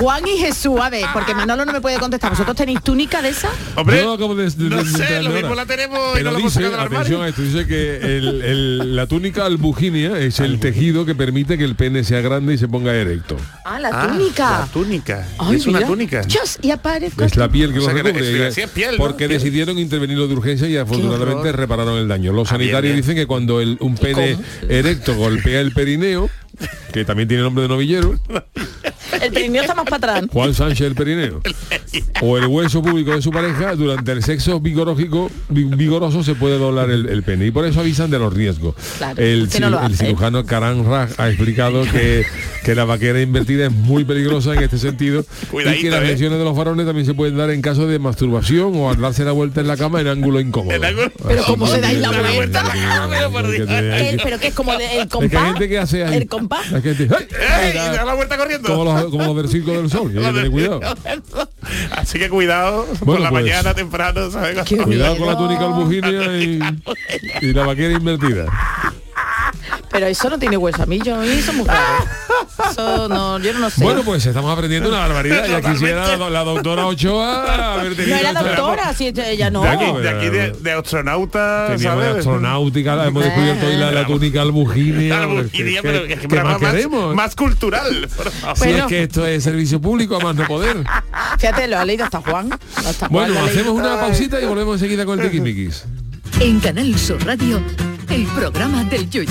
Juan y Jesús, a ver, porque Manolo no me puede contestar. ¿Vosotros tenéis túnica de esa? Hombre, Yo acabo de- de- no de- de sé, lo mismo ahora. la tenemos y Pero no la hemos dice, sacado del atención armario. a esto, dice que el- el- la túnica albuginia es el tejido que permite que el pene sea grande y se ponga erecto. Ah, la Ah, túnica. La túnica. Ay, es una túnica. Y aparezco. Es la piel que O sea lo que recubre. es- sí, es piel, ¿no? porque Piel. decidieron intervenirlo de urgencia y afortunadamente repararon el daño. Los Ah, sanitarios dicen que cuando el- un pene erecto golpea el perineo, que también tiene nombre de novillero, El perineo está más para atrás. Juan Sánchez el perineo, o el hueso público de su pareja, durante el sexo vigoroso, vigoroso se puede doblar el, el pene. Y por eso avisan de los riesgos. Claro, el, no cirujano Karan Raj ha explicado que, que la vaquera invertida es muy peligrosa en este sentido y Cuidadito, que las ¿eh? lesiones de los varones también se pueden dar en caso de masturbación o al darse la vuelta en la cama en ángulo incómodo. En ángulo- Pero ¿cómo se que- dais la vuelta? Pero que Eh, que- pero que es como el, es que hay compás. gente que hace ahí. El compás. Hay gente- ¡ay! ¡Ey! Da la vuelta corriendo. como, los, como los del circo del sol, que hay que tener cuidado. Así que cuidado por Bueno, la pues. mañana temprano, ¿sabes? Cuidado con la túnica albuginia y, y la vaquera invertida. Pero eso no tiene hueso. A mí yo a mí eso es muy raro. Eso no, yo no lo sé. Bueno, pues estamos aprendiendo una barbaridad. Ya quisiera la, la doctora Ochoa haber no tenido era esta- doctora, si ella no. De aquí, No, de, aquí de, de astronauta, Teníamos ¿sabes? astronáutica, la hemos descubierto hoy la, la túnica albuginia. Pues, albuginia, ¿qué- pero qué- es que más queremos? más cultural. por favor. Si Bueno. es que esto es servicio público, a más no poder. Fíjate, lo ha leído hasta Juan. Hasta Juan Bueno, hacemos una pausita y volvemos enseguida con el tiquismiquis. En Canal Sur Radio, el programa del Yoyo.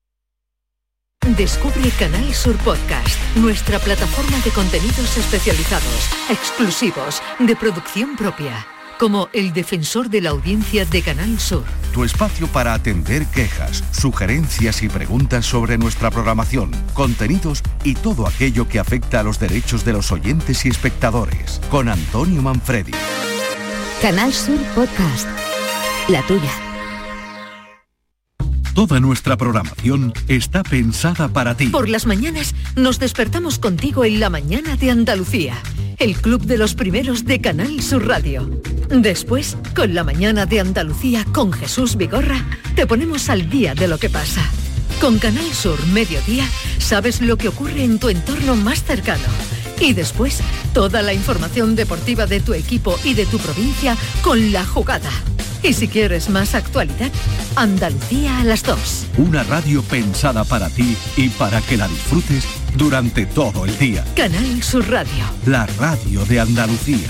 Descubre Canal Sur Podcast, nuestra plataforma de contenidos especializados, exclusivos, de producción propia, como El Defensor de la Audiencia de Canal Sur. Tu espacio para atender quejas, sugerencias y preguntas sobre nuestra programación, contenidos y todo aquello que afecta a los derechos de los oyentes y espectadores. Con Antonio Manfredi. Canal Sur Podcast. La tuya. Toda nuestra programación está pensada para ti. Por las mañanas nos despertamos contigo en la mañana de Andalucía, el club de los primeros de Canal Sur Radio. Después, con la mañana de Andalucía con Jesús Vigorra, te ponemos al día de lo que pasa. Con Canal Sur Mediodía, sabes lo que ocurre en tu entorno más cercano. Y después, toda la información deportiva de tu equipo y de tu provincia con la jugada. Y si quieres más actualidad, Andalucía a las 2. Una radio pensada para ti y para que la disfrutes durante todo el día. Canal Sur Radio. La radio de Andalucía.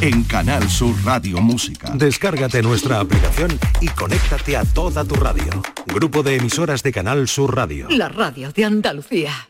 en Canal Sur Radio Música. Descárgate nuestra aplicación y conéctate a toda tu radio. Grupo de emisoras de Canal Sur Radio. La radio de Andalucía.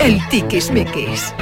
El Tiquismiquis.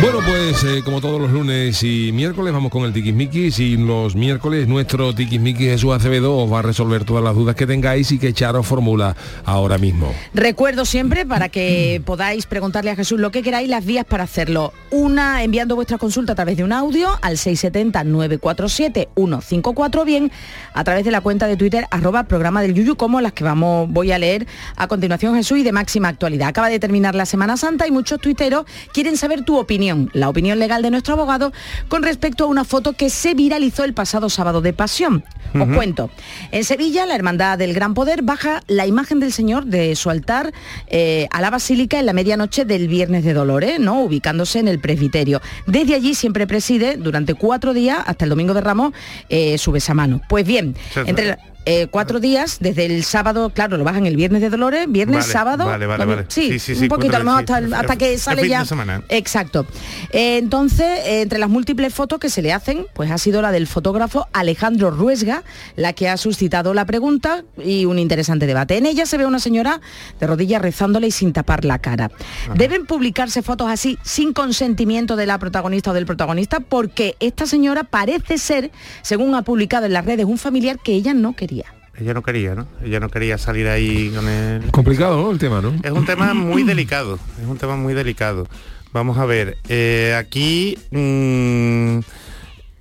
Bueno, pues eh, como todos los lunes y miércoles, vamos con el Tiquismiquis y los miércoles nuestro Tiquismiquis Jesús Acevedo os va a resolver todas las dudas que tengáis y que Charo formula ahora mismo. Recuerdo siempre, para que podáis preguntarle a Jesús lo que queráis, las vías para hacerlo. Una, enviando vuestra consulta a través de un audio al 670-947-154, bien a través de la cuenta de Twitter, arroba programa del Yuyu, como las que vamos, voy a leer a continuación Jesús y de máxima actualidad. Acaba de terminar la Semana Santa y muchos tuiteros quieren saber tu opinión, la opinión legal de nuestro abogado, con respecto a una foto que se viralizó el pasado sábado de Pasión. Os cuento. En Sevilla, la Hermandad del Gran Poder baja la imagen del Señor de su altar eh, a la Basílica en la medianoche del Viernes de Dolores, ¿no? ubicándose en el presbiterio. Desde allí siempre preside durante cuatro días, hasta el Domingo de Ramos, eh, su besamano. Pues bien, entre... la- eh, cuatro días, desde el sábado, claro, lo bajan el viernes de Dolores, viernes, Vale, sábado. vale, vale, domingo- vale. Sí, Sí, sí, sí, un poquito, a lo mejor hasta, que sale ya. semana. Exacto. Eh, entonces, eh, entre las múltiples fotos que se le hacen, pues ha sido la del fotógrafo Alejandro Ruesga, la que ha suscitado la pregunta y un interesante debate. En ella se ve una señora de rodillas rezándole y sin tapar la cara. ¿Deben publicarse fotos así sin consentimiento de la protagonista o del protagonista? Porque esta señora parece ser, según ha publicado en las redes, un familiar que ella no quería. Ella no quería, ¿no? Ella no quería salir ahí con el... Complicado, ¿no? El tema, ¿no? Es un tema muy delicado, es un tema muy delicado. Vamos a ver, eh, aquí mm,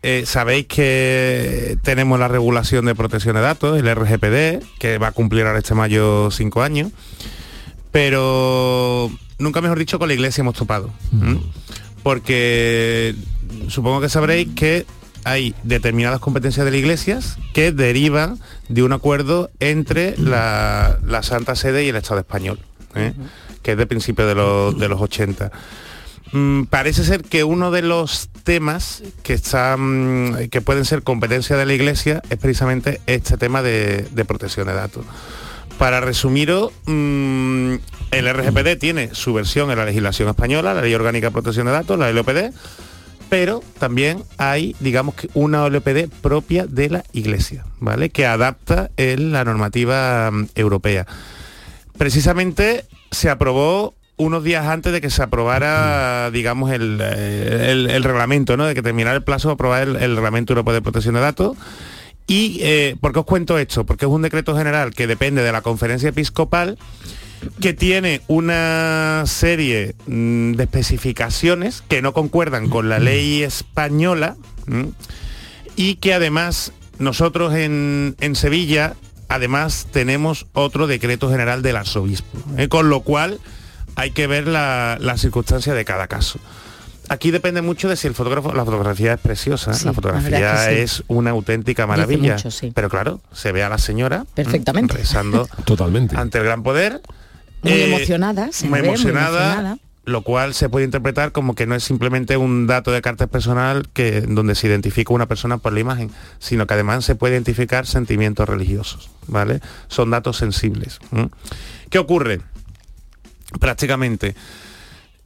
eh, sabéis que tenemos la regulación de protección de datos, el RGPD, que va a cumplir ahora este mayo cinco años, pero nunca mejor dicho con la iglesia hemos topado. ¿m? Porque supongo que sabréis que hay determinadas competencias de las iglesias que derivan de un acuerdo entre la, la Santa Sede y el Estado español, ¿eh? que es de principios de los, de los 80. Mm, parece ser que uno de los temas que están que pueden ser competencia de la iglesia es precisamente este tema de, de protección de datos. Para resumiros, mm, el RGPD tiene su versión en la legislación española, la Ley Orgánica de Protección de Datos, la LOPD, pero también hay, digamos que una LOPD propia de la Iglesia, ¿vale? Que adapta en la normativa mm, europea. Precisamente se aprobó unos días antes de que se aprobara, digamos, el, eh, el- el reglamento, ¿no? De que terminara el plazo de aprobar el, el reglamento europeo de protección de datos. Y eh, ¿por qué os cuento esto? Porque es un decreto general que depende de la conferencia episcopal que tiene una serie mm, de especificaciones que no concuerdan con la ley española y que además nosotros en, en Sevilla además tenemos otro decreto general del arzobispo, ¿eh? con lo cual hay que ver la, la circunstancia de cada caso. Aquí depende mucho de si el fotógrafo, la fotografía es preciosa, Sí, la fotografía es sí. una auténtica maravilla. mucho, sí. Pero claro, se ve a la señora. Perfectamente. rezando Totalmente. ante el gran poder. Muy Eh, emocionada, se muy ve, muy emocionada, emocionada. lo cual se puede interpretar como que no es simplemente un dato de carácter personal que donde se identifica una persona por la imagen, sino que además se puede identificar sentimientos religiosos, ¿vale? Son datos sensibles. ¿Qué ocurre? Prácticamente,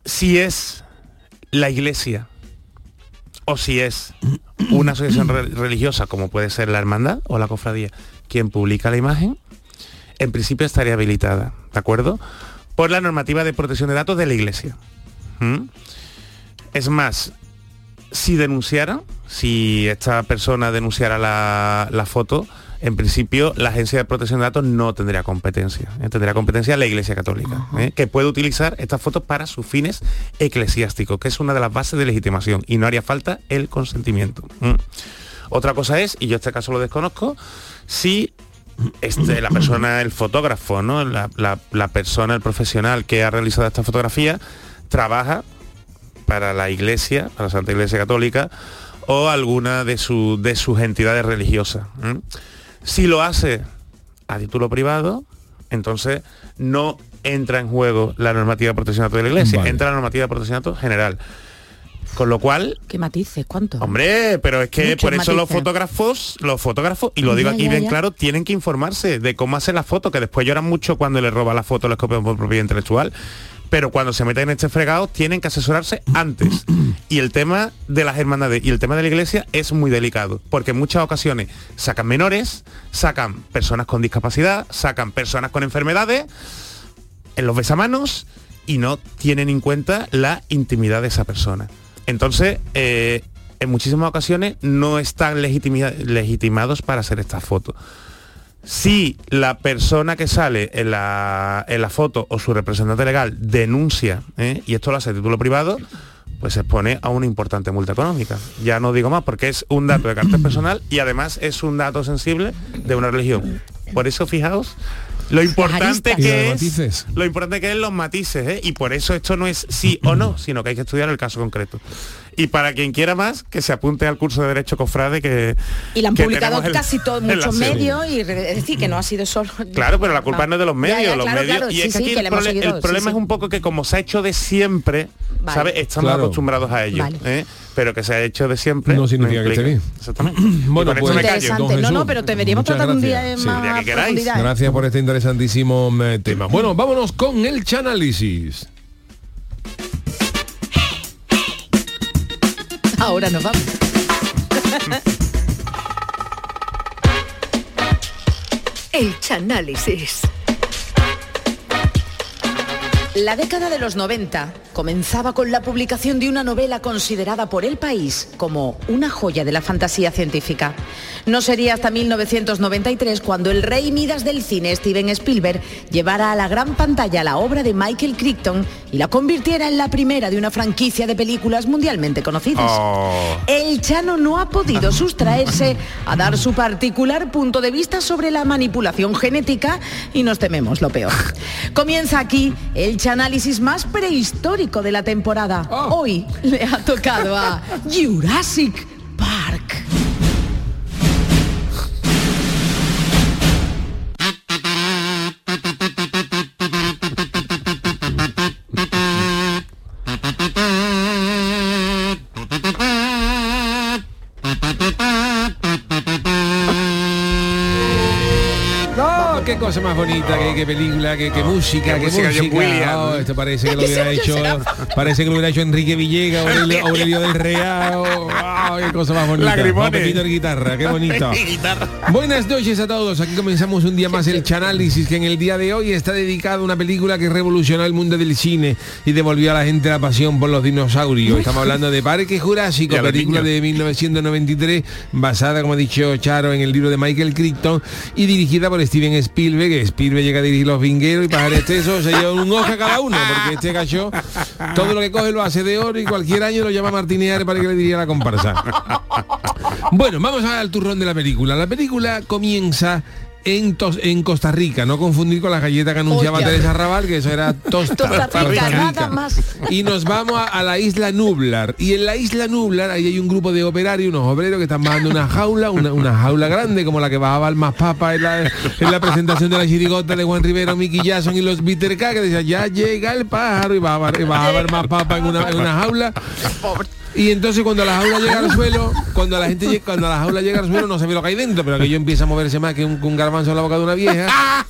si es la iglesia o si es una asociación re- religiosa como puede ser la hermandad o la cofradía quien publica la imagen, en principio estaría habilitada, ¿de acuerdo? Por la normativa de protección de datos de la iglesia. ¿Mm? Es más, si denunciara, si esta persona denunciara la, la foto, en principio la Agencia de Protección de Datos no tendría competencia. ¿eh? Tendría competencia la Iglesia Católica, ¿eh? que puede utilizar estas fotos para sus fines eclesiásticos, que es una de las bases de legitimación, y no haría falta el consentimiento. ¿m? Otra cosa es, y yo este caso lo desconozco, si este, la persona, el fotógrafo, ¿no? La, la- la persona, el profesional que ha realizado esta fotografía, trabaja para la iglesia, para la Santa Iglesia Católica, o alguna de, su- de sus entidades religiosas. Si lo hace a título privado, entonces no entra en juego la normativa de protección de la iglesia, Vale. entra la normativa de datos general. Con lo cual, ¿Qué matices? ¿Cuánto? Hombre, pero es que Muchos por eso los fotógrafos, los fotógrafos, y lo digo Ya, aquí ya, bien ya. claro, tienen que informarse de cómo hacer la foto, que después lloran mucho cuando le roba la foto, les copian por propiedad intelectual. Pero cuando se meten en este fregado tienen que asesorarse antes. Y el tema de las hermandades y el tema de la iglesia es muy delicado, porque en muchas ocasiones sacan menores, sacan personas con discapacidad, sacan personas con enfermedades en los besamanos y no tienen en cuenta la intimidad de esa persona. Entonces, eh, en muchísimas ocasiones no están legitima- legitimados para hacer esta foto. Si la persona que sale en la, en la foto o su representante legal denuncia, ¿eh? y esto lo hace a título privado, pues se expone a una importante multa económica. Ya no digo más porque es un dato de carácter personal y además es un dato sensible de una religión. Por eso, fijaos, lo importante que es lo importante que es los matices, ¿eh? y por eso esto no es sí o no, sino que hay que estudiar el caso concreto. Y para quien quiera más, que se apunte al curso de Derecho Cofrade que... Y la han que publicado casi todos muchos medios y re- es decir que no ha sido solo Claro, pero la culpa no es de los Ya, medios, ya, los claro, medios. claro, y sí, es que sí, aquí que el, seguido, el problema sí. es un poco que como se ha hecho de siempre, Vale. ¿sabes? Estamos Claro. acostumbrados a ello. Vale. ¿eh? Pero que se ha hecho de siempre. No significa que esté bien. Exactamente. Bueno, pues-. Interesante. No, no, pero deberíamos Muchas tratar un día en Sí. más que queráis. ¿eh? Gracias por este interesantísimo eh, tema. Bueno, vámonos con el chanálisis. Ahora nos vamos. El Chanálisis. La década de los 90 comenzaba con la publicación de una novela considerada por el país como una joya de la fantasía científica. No sería hasta 1993 cuando el rey Midas del cine, Steven Spielberg, llevara a la gran pantalla la obra de Michael Crichton y la convirtiera en la primera de una franquicia de películas mundialmente conocidas. Oh. El Chano no ha podido sustraerse a dar su particular punto de vista sobre la manipulación genética y nos tememos lo peor. Comienza aquí el chanálisis más prehistórico de la temporada. Hoy le ha tocado a Jurassic cosa más bonita! ¡Qué, qué película! ¡Qué, qué música! qué ¡Qué música. Oh, esto parece que lo hubiera hecho parece que lo hubiera hecho Enrique Villegas Aurelio, Aurelio del Real oh, qué cosa más bonita Lagrimones. Pepito de guitarra qué bonito Guitarra. Buenas noches a todos, aquí comenzamos un día más el Chanálisis que en el día de hoy está dedicado a una película que revolucionó el mundo del cine y devolvió a la gente la pasión por los dinosaurios. Estamos hablando de Parque Jurásico, a película de 1993, basada, como ha dicho Charo, en el libro de Michael Crichton y dirigida por Steven Spielberg. Spielberg llega a dirigir Los Vingueros y para el exceso se lleva un hoja cada uno, porque este cachó todo lo que coge lo hace de oro y cualquier año lo llama a Martinear para que le diría la comparsa. Bueno, vamos al turrón de la película. La película comienza en, tos- en Costa Rica, no confundir con las galletas que anunciaba Oye. Teresa Raval, que eso era tosta. Costa Rica, nada más. Y nos vamos a, a la isla Nublar. Y en la isla Nublar ahí hay un grupo de operarios, unos obreros que están bajando una jaula, una, una jaula grande como la que bajaba el más papa en la, en la presentación de la chirigota de Juan Rivero, Mickey Jackson y los K, que decía, ya llega el pájaro y bajaba, y bajaba el más papa en una, en una jaula. Y entonces cuando la jaula llega al suelo, cuando la gente cuando la jaula llega al suelo no se ve lo que hay dentro, pero aquello empieza a moverse más que un, garbanzo en la boca de una vieja.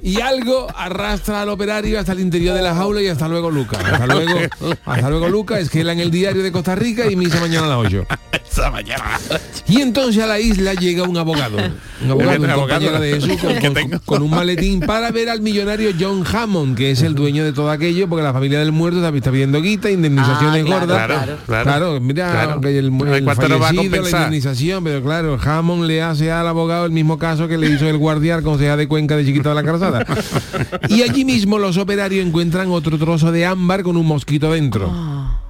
Y algo arrastra al operario hasta el interior de la jaula y hasta luego Luca. Hasta luego, hasta luego Luca, es que en el diario de Costa Rica y misa mañana a las 8. Esa mañana. Y entonces a la isla llega un abogado. Un abogado, un Abogado. compañero de eso, con, El un maletín para ver al millonario John Hammond, que es el dueño de todo aquello, porque la familia del muerto está, está pidiendo guita, indemnizaciones Ah, claro, gordas. claro, claro. Claro, mira, Claro. que el, el cuánto nos va a fallecido, la indemnización, pero claro, Hammond le hace al abogado el mismo caso que le hizo el guardián concejal de Cuenca de Chiquito de la Calzada. y allí mismo los operarios encuentran otro trozo de ámbar con un mosquito dentro.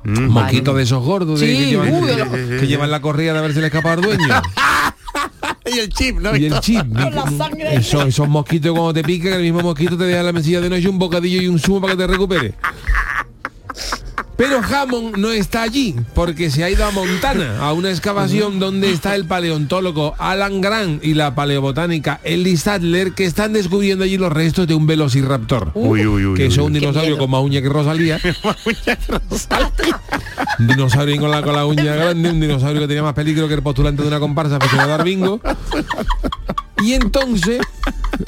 Mosquito de esos gordos de- que, llevan, uy, que- que llevan la correa de haberse le escapado al dueño. y el chip, ¿no? Y el chip. la sangre ahí. Eso- esos mosquitos cuando te pican, el mismo mosquito te deja en la mesilla de noche un bocadillo y un zumo para que te recupere. Pero Hammond no está allí, porque se ha ido a Montana, a una excavación donde está el paleontólogo Alan Grant y la paleobotánica Ellie Sadler, que están descubriendo allí los restos de un velociraptor. Uy, uy, uy, que es un dinosaurio con más uña que Rosalía. un dinosaurio con la, con la uña grande, un dinosaurio que tenía más peligro que el postulante de una comparsa aficionado a dar bingo. Y entonces,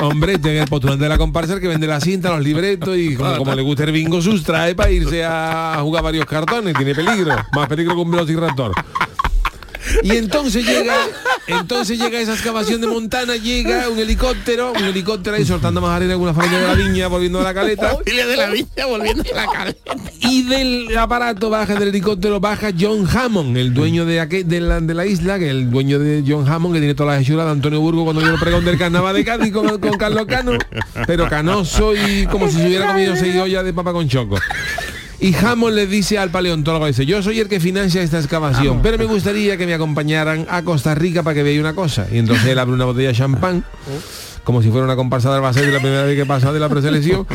hombre, es el postulante de la comparsa el que vende la cinta, los libretos y como, como le gusta el bingo, sustrae para irse a jugar varios cartones. Tiene peligro, más peligro que un velociraptor. Y entonces llega, entonces llega esa excavación de Montana, llega un helicóptero, un helicóptero ahí soltando más arena con una familia de la viña, volviendo a la caleta. De la viña volviendo a la caleta. Y del aparato baja, del helicóptero baja John Hammond, el dueño de, aquel, de, la, de la isla, que el dueño de John Hammond, que tiene todas las hechuras de Antonio Burgo cuando yo lo pregón del carnaval de Cádiz con, con Carlos Cano, pero canoso y como si se hubiera comido seis ollas de papa con choco. Y Hammond le dice al paleontólogo, dice, yo soy el que financia esta excavación, pero me gustaría que me acompañaran a Costa Rica para que vea una cosa. Y entonces él abre una botella de champán como si fuera una comparsa de Albacete la primera vez que pasa de la preselección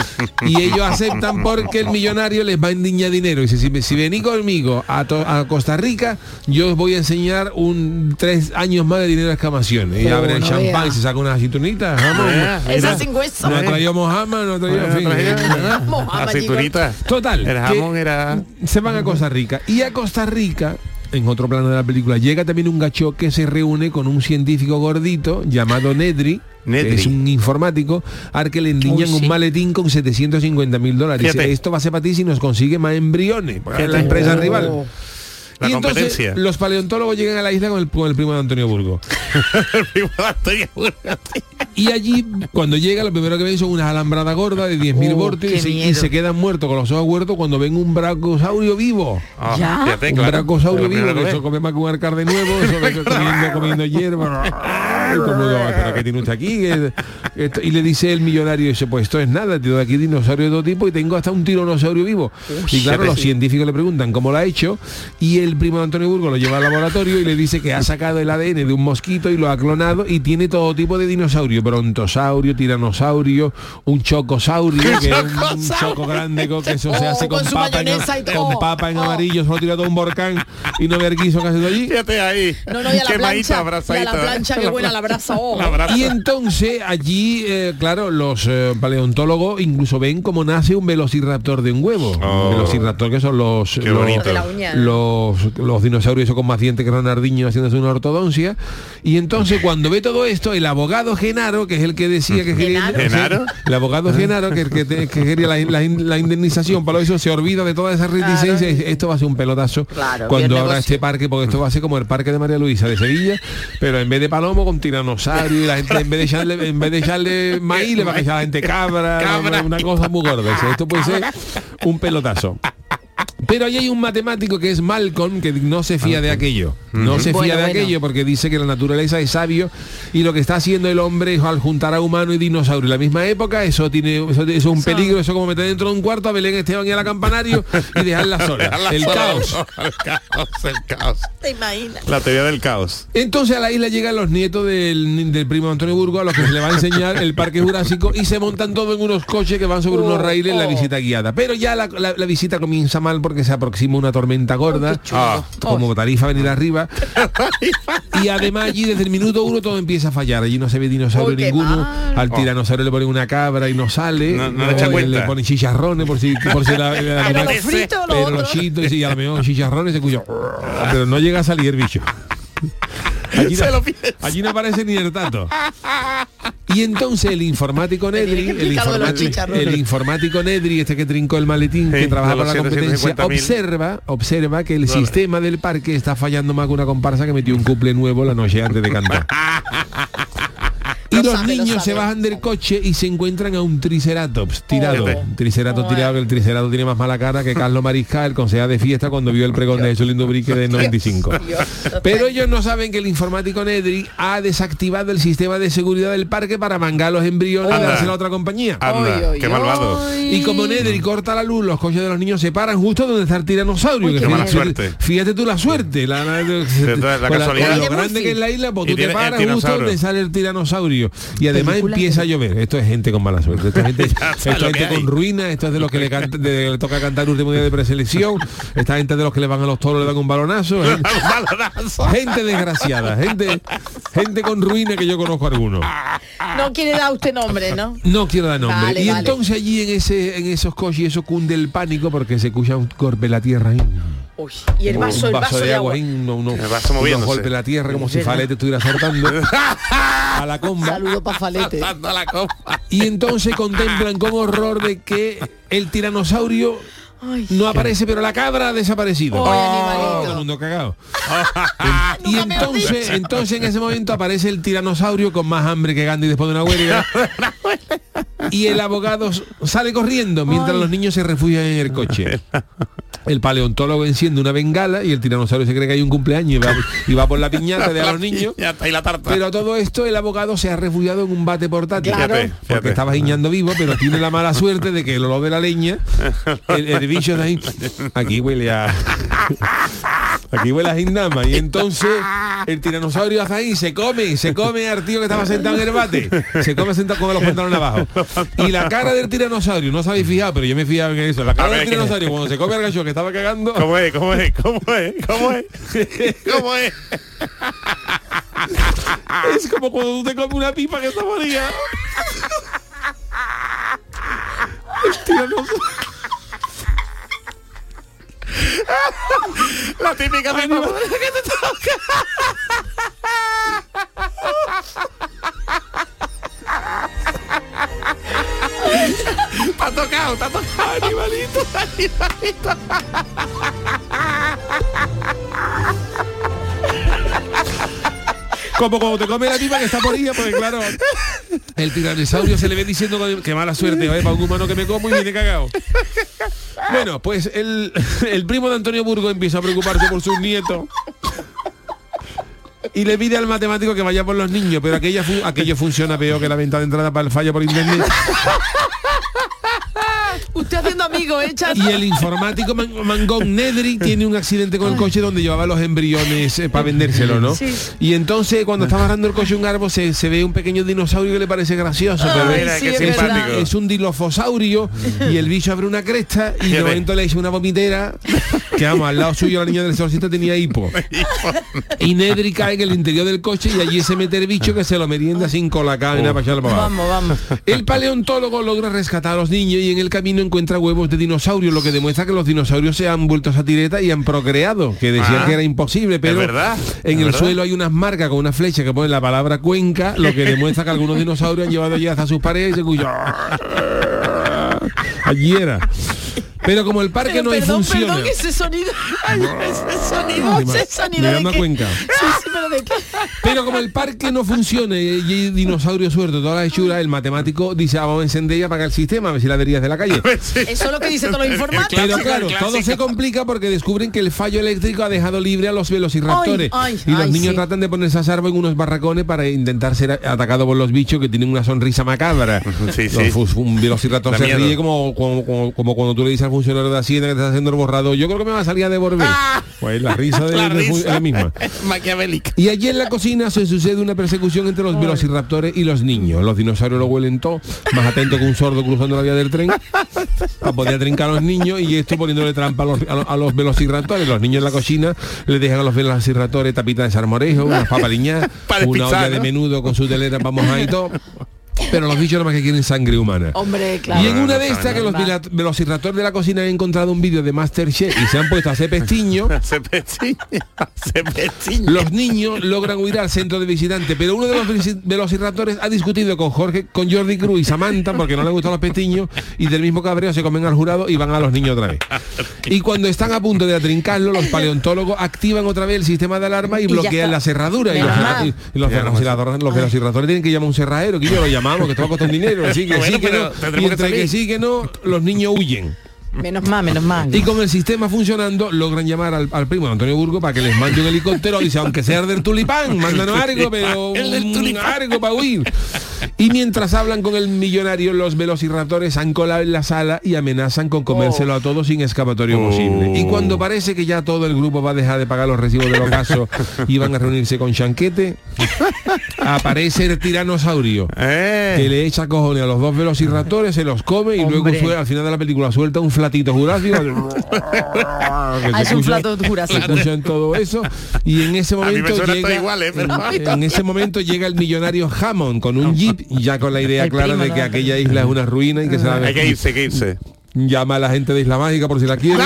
y ellos aceptan porque el millonario les va a endiñar dinero y dice si, si venís conmigo a, to- a Costa Rica yo os voy a enseñar un tres años más de dinero de excavaciones y abre el no champán y se saca unas aceitunitas vamos, Esa sin hueso. no traído Mohammed no traído en fin. Mohamed, Aceitunita. Total. El que jamón era... Se van a Costa Rica. Y a Costa Rica, en otro plano de la película, llega también un gacho que se reúne con un científico gordito llamado Nedry. Nedry. que es un informático al que le endiñan un maletín con 750 mil dólares. Dice, esto va a ser para ti si nos consigue más embriones. es la empresa Oh. rival. La y entonces competencia. los paleontólogos llegan a la isla con el, con el primo de Antonio Burgo. El primo de Antonio Burgos. Y allí, cuando llega, lo primero que ven son unas alambradas gordas de 10.000 Oh, voltios y se, y miedo. se quedan muertos con los ojos huertos cuando ven un brachosaurio vivo. Ah, ¿Ya? fíjate, un claro. brachosaurio Lo vivo, que eso come más que un arcar de nuevo, eso comiendo, comiendo hierba. Como ¿pero qué tiene usted aquí? Esto- y le dice el millonario, dice, pues esto es nada, tengo aquí dinosaurios de todo tipo y tengo hasta un tiranosaurio vivo. y claro, los científicos le preguntan cómo lo ha hecho y el primo de Antonio Burgo lo lleva al laboratorio y le dice que ha sacado el ADN de un mosquito y lo ha clonado y tiene todo tipo de dinosaurio, brontosaurio, tiranosaurio, un chocosaurio, que es un, un choco grande con que eso se Oh, hace con, con su papa, en, con papa en Oh. amarillo, solo tira todo un volcán y no ver guiso que hace allí. Fíjate ahí. No, no, y a la plancha. Y a la abrazadito. plancha, qué buena la brasa. oh. La brasa. Y entonces allí, eh, claro, los eh, paleontólogos incluso ven cómo nace un velociraptor de un huevo. Oh. Un velociraptor que son los, Qué los, dinosaurios esos con más dientes que Ronaldinho haciéndose una ortodoncia. Y entonces cuando ve todo esto, el abogado Genaro, que es el que decía que quería... El abogado Genaro, que, el que, que quería la, la- la indemnización para eso, se olvida de todas esas reticencias. y dice, Esto va a ser un pelotazo Claro, cuando abra negocio. este parque, porque esto va a ser como el parque de María Luisa de Sevilla, pero en vez de palomo con tiranosaurio y la gente en vez de echarle, en vez de echarle maíz le va a echar a la gente cabra, Cabra. una cosa muy gorda. Esto puede ser un pelotazo. Pero ahí hay un matemático que es Malcolm que no se fía de aquello. No se fía Bueno, de bueno. aquello porque dice que la naturaleza es sabio y lo que está haciendo el hombre al juntar a humano y dinosaurio en la misma época, eso tiene eso, eso es un peligro, eso es como meter dentro de un cuarto a Belén Esteban y a la campanario y dejarla sola. Dejarla el sola. caos. el caos, el caos. ¿Te imaginas? La teoría del caos. Entonces a la isla llegan los nietos del, del primo Antonio Burgo a los que se le va a enseñar el parque jurásico y se montan todo en unos coches que van sobre unos Oh, raíles en la oh. visita guiada. Pero ya la, la- la visita comienza mal porque se aproxima una tormenta gorda, Ah. como tarifa venir arriba. y además allí desde el minuto uno todo empieza a fallar. Allí no se ve dinosaurio Oh, ninguno. mal. Al tiranosaurio le ponen una cabra y no sale. No- no le le ponen chicharrones por si, por si la, el Pero frito, los chitos y a lo mejor chicharrones se escucha. Pero no llega a salir el bicho. Allí Se no, lo piensa. allí no aparece ni el tato. Y entonces el informático que el, informático, el informático Nedry, este que trincó el maletín, Sí, que trabaja para la competencia, 750.000. observa, observa que el sistema del parque está fallando más que una comparsa que metió un couple nuevo la noche antes de cantar. Y Lo los sabe, lo niños se bajan del coche y se encuentran a un triceratops tirado. Oh. Un triceratops Oh, tirado, que el triceratops tiene más mala cara que Carlos Mariscal, el consejero de fiesta, cuando vio el pregón de Jesús Lindo Brique de 95. Pero ellos no saben que el informático Nedry ha desactivado el sistema de seguridad del parque para mangar los embriones y dárselo a otra compañía. Anda, Oy, oy, qué malvado. oy. Y como Nedry corta la luz, los coches de los niños se paran justo donde está el tiranosaurio. Uy, que qué fíjate- mala suerte. Fíjate tú la suerte. La, la- la con casualidad. lo grande que es la isla, pues tú te paras justo donde sale el tiranosaurio. Y además Película empieza a llover. Esto es gente con mala suerte. Esto es gente, gente con ruina. Esto es de los que le, canta- de- le toca cantar el último día de preselección. Esta gente de los que le van a los toros le dan un balonazo. Gente, desgraciada. Gente, gente con ruina que yo conozco algunos. No quiere dar usted nombre, ¿no? No quiero dar nombre. Vale, y vale. entonces allí en ese en esos coches eso cunde el pánico porque se escucha un golpe en la tierra. ahí. Uy, y el vaso, el un vaso de agua. ahí, uno- uno- El vaso unos moviéndose. golpes en la tierra como si verdad. Falete estuviera soltando a la comba. Saludo para Falete. La. Y entonces contemplan con horror de que el tiranosaurio Ay. no aparece, pero la cabra ha desaparecido. Animalito. Todo el mundo cagado. y entonces, entonces en ese momento aparece el tiranosaurio con más hambre que Gandhi después de una huelga. y el abogado sale corriendo mientras los niños se refugian en el coche. El paleontólogo enciende una bengala y el tiranosaurio se cree que hay un cumpleaños y va, y va por la piñata de a los niños. Ahí la tarta. Pero a todo esto el abogado se ha refugiado en un bate portátil. Claro. Fíjate, Porque estaba guiñando vivo, pero tiene la mala suerte de que el olor de la leña, el, el bicho de ahí, aquí huele a. Aquí huele a gindama. Y entonces el tiranosaurio hace ahí, se come, se come al tío que estaba sentado en el bate. Se come sentado con los pantalones abajo. Y la cara del tiranosaurio, no se habéis fijado, pero yo me he fijado en eso. La cara ver, del tiranosaurio cuando se come al gacho que estaba cagando. ¿Cómo es? ¿Cómo es? ¿Cómo es? ¿Cómo es? ¿Cómo es? Es como cuando tú te comes una pipa que está moría. El tiranosaurio. La típica de mamá que te toca. Ha tocado, ha tocado, animalito, animalito. Como cuando te come la pipa que está morida, porque claro, el tiranosaurio se le ve diciendo que mala suerte, ¿eh? para un humano que me como y viene cagado. Bueno, pues el, el primo de Antonio Burgo empieza a preocuparse por sus nietos. Y le pide al matemático que vaya por los niños, pero aquella fu- aquello funciona peor que la venta de entrada para el fallo por internet. Amigo, ¿eh, chato? Y el informático Man- Mangón Nedri tiene un accidente con el coche donde llevaba los embriones eh, para vendérselo, ¿no? Sí. Y entonces cuando está agarrando el coche un árbol se, se ve un pequeño dinosaurio que le parece gracioso, pero es, sí, simpático. un, es un dilofosaurio y el bicho abre una cresta y de momento le echa una vomitera que vamos, al lado suyo la niña del exorcista tenía hipo. Y Nedri cae en el interior del coche y allí se mete el bicho que se lo merienda sin para abajo. Vamos, vamos. El paleontólogo logra rescatar a los niños y en el camino encuentra huevos de dinosaurio, lo que demuestra que los dinosaurios se han vuelto a tireta y han procreado, que decían Ah, que era imposible, pero verdad, en el verdad. suelo hay unas marcas con una flecha que pone la palabra cuenca, lo que demuestra que algunos dinosaurios han llevado ya hasta sus paredes y se Allí era. Pero como el parque Pero no perdón, funciona. perdón, ese sonido. Ese sonido, ese de que- Cuenca. Sí, sí, pero de qué. Pero como el parque no funciona y hay dinosaurio suelto, toda la hechura, el matemático dice, ah, vamos a encender y apagar el sistema, a ver si la avería es de la calle. Eso es lo que dice todos los informáticos. Pero claro, todo se complica porque descubren que el fallo eléctrico ha dejado libre a los velociraptores. Ay, ay, y los ay, niños sí. tratan de ponerse a salvo en unos barracones para intentar ser atacados por los bichos que tienen una sonrisa macabra. Sí, Los sí. fu- un velociraptor se miedo. ríe como, como, como- como cuando tú le dices al funcionario de Hacienda que te está haciendo el borrado. Yo creo que me va a salir a devolver. Pues la risa de, La de- risa. es la misma. Maquiavélica. Y allí en la cocina se sucede una persecución entre los velociraptores y los niños. Los dinosaurios lo huelen todo, más atento que un sordo cruzando la vía del tren, para poder trincar a los niños y esto poniéndole trampa a los, a los- a los velociraptores. Los niños en la cocina le dejan a los velociraptores tapitas de salmorejo, unas papaliñas, una olla de menudo con su telera para mojar y todo. Pero los bichos nada más que quieren sangre humana. Hombre, claro. Y en una de estas que los velociraptores de la cocina han encontrado un vídeo de Masterchef y se han puesto a hacer pestiño. Los niños logran huir al centro de visitantes, pero uno de los velociraptores ha discutido con Jorge, con Jordi Cruz y Samantha porque no le gustan los pestiños y del mismo cabreo se comen al jurado y van a los niños otra vez. Y cuando están a punto de atrincarlo, los paleontólogos activan otra vez el sistema de alarma y, bloquean la cerradura. Y los, y- y los los velociraptores tienen que llamar a un cerrajero, que yo lo llamamos, que esto va a costar un dinero. Sí, que Bueno, sí, que pero no. Y que entre que salir. sí, que no, los niños huyen. Menos mal, menos mal. Y con el sistema funcionando, logran llamar al, al primo de Antonio Burgo para que les mande un helicóptero. Dice, aunque sea el del tulipán, mándanos algo, pero El del tulipán. algo para huir. Y mientras hablan con el millonario, los velociraptores han colado en la sala y amenazan con comérselo a todos sin escapatorio Oh. posible. Y cuando parece que ya todo el grupo va a dejar de pagar los recibos del ocaso y van a reunirse con Chanquete, aparece el tiranosaurio Eh. que le echa cojones a los dos velociraptores, se los come y Hombre. luego al final de la película suelta un flatito jurásico. que Ah, se es un plato se jurásico. en todo eso y en ese momento llega igual, ¿eh? En ese momento llega el millonario Hammond con un jeep ya con la idea El clara primo, de que aquella isla es una ruina y que se la Hay que irse, hay que irse. llama a la gente de Isla Mágica por si la quieren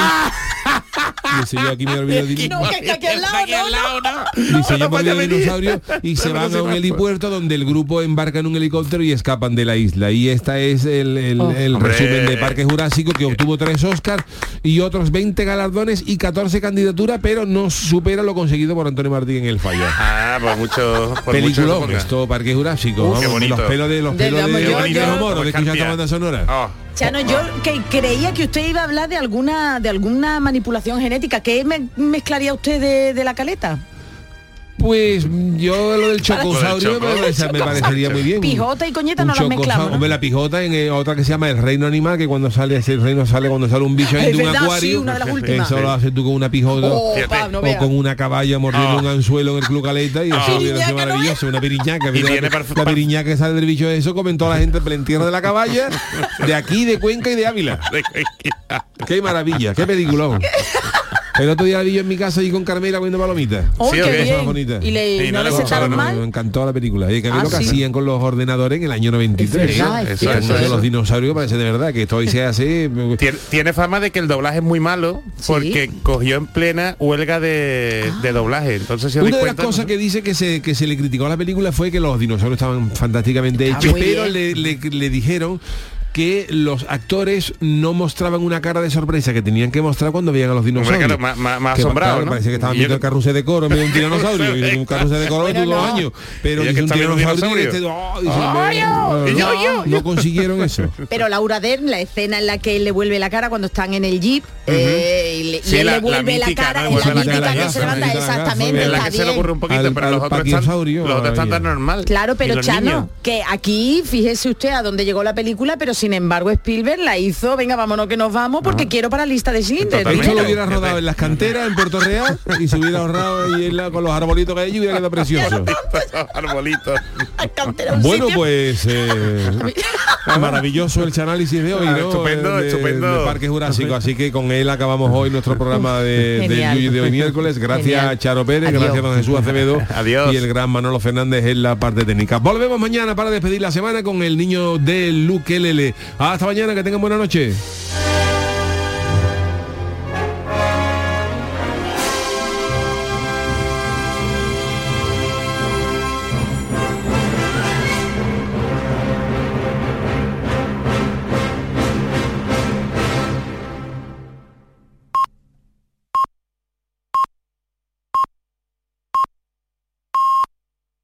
Dice yo aquí me olvido de No, que está aquí al lado, no, lado, ¿no? Dice, yo me olvidé venir. dinosaurio y se van a un helipuerto donde el grupo embarca en un helicóptero y escapan de la isla. Y esta es el, el- Oh. el resumen de Parque Jurásico que obtuvo tres Oscars y otros 20 galardones y 14 candidaturas, pero no supera lo conseguido por Antonio Martín en El Falla. Ah, pues mucho. Por mucho Película, que esto Parque Jurásico, Uf, vamos, qué bonito. los pelos de los De- pelos de, de, yo- los moros, de esta Escarpia. Chano, yo creía que usted iba a hablar de alguna de alguna manipulación genética. ¿Qué me- mezclaría usted de la caleta? Pues yo lo del chocosaurio me, choco. parece- me parecería muy bien. Pijota y coñeta Un no las chocosaurio. mezclamos. ¿no? Hombre, la pijota en eh, otra que se llama el reino animal, que cuando sale ese reino sale cuando sale un bicho ahí de un verdad, sí, acuario. una de las. Eso lo haces tú con una pijota. Oh, Fíjate. pa, no o vea. con una caballa mordiendo Ah. un anzuelo en el club caleta y eso hubiera sido Piriñaca, ¿no maravilloso, una piriñaca. Mira, tiene la, la piriñaca que sale del bicho de eso, comen toda la gente en tierra de la caballa, de aquí, de Cuenca y de Ávila. Qué maravilla, qué peliculón. El otro día la vi yo en mi casa y con Carmela comiendo palomitas. Oh, Sí, qué bien. Bonita. Y, le, Sí, no no le le sentaron No, no, mal. Me encantó la película. Y que Ah, lo que sí. hacían con los ordenadores en el año 93. Es verdad, es Eso, cierto, eso, Uno de eso. los dinosaurios parece de verdad que esto hoy se hace. Tiene, tiene fama de que el doblaje es muy malo porque cogió en plena huelga de, de doblaje. Entonces, si Una de las cosas que dice que se, que se le criticó a la película fue que los dinosaurios estaban fantásticamente Está hechos, pero bien. le, le- le dijeron que los actores no mostraban una cara de sorpresa que tenían que mostrar cuando veían a los dinosaurios. claro, más- más- más Que, asombrado, claro, ¿no? Parecía que estaban Y yo- viendo el carrusel de coro de un tiranosaurio. y un carrusel de coro de todos los años. Pero Y que un tiranosaurio y dinosaurio. este, oh, Ay, no, consiguieron eso. Pero Laura Dern, la escena en la que él le vuelve la cara cuando están en el jeep eh, y, le, y Sí, él la- le vuelve la la, mítica, cara, ¿no? en la mítica que se levanta exactamente, es la que se le ocurre un poquito, pero los otros, están, tan normal. Claro, Y pero Chano, que aquí fíjese usted a dónde llegó la película, pero sin embargo Spielberg la hizo, venga, vámonos que nos vamos porque quiero para la lista de. Esto lo hubiera rodado en las canteras, en Puerto Real, y se hubiera ahorrado ahí en la- con los arbolitos que hay allí, hubiera quedado precioso. Arbolitos. Bueno, pues eh, maravilloso el análisis de hoy, Ah, ¿no? estupendo, de, estupendo. de Parque Jurásico. Así que con él acabamos hoy nuestro programa de, de, de hoy miércoles. Gracias Genial. Charo Pérez, Adiós. gracias don Jesús Acevedo Adiós. y el gran Manolo Fernández en la parte técnica. Volvemos mañana para despedir la semana con el niño de Luque Lele. Hasta mañana, que tengan buena noche.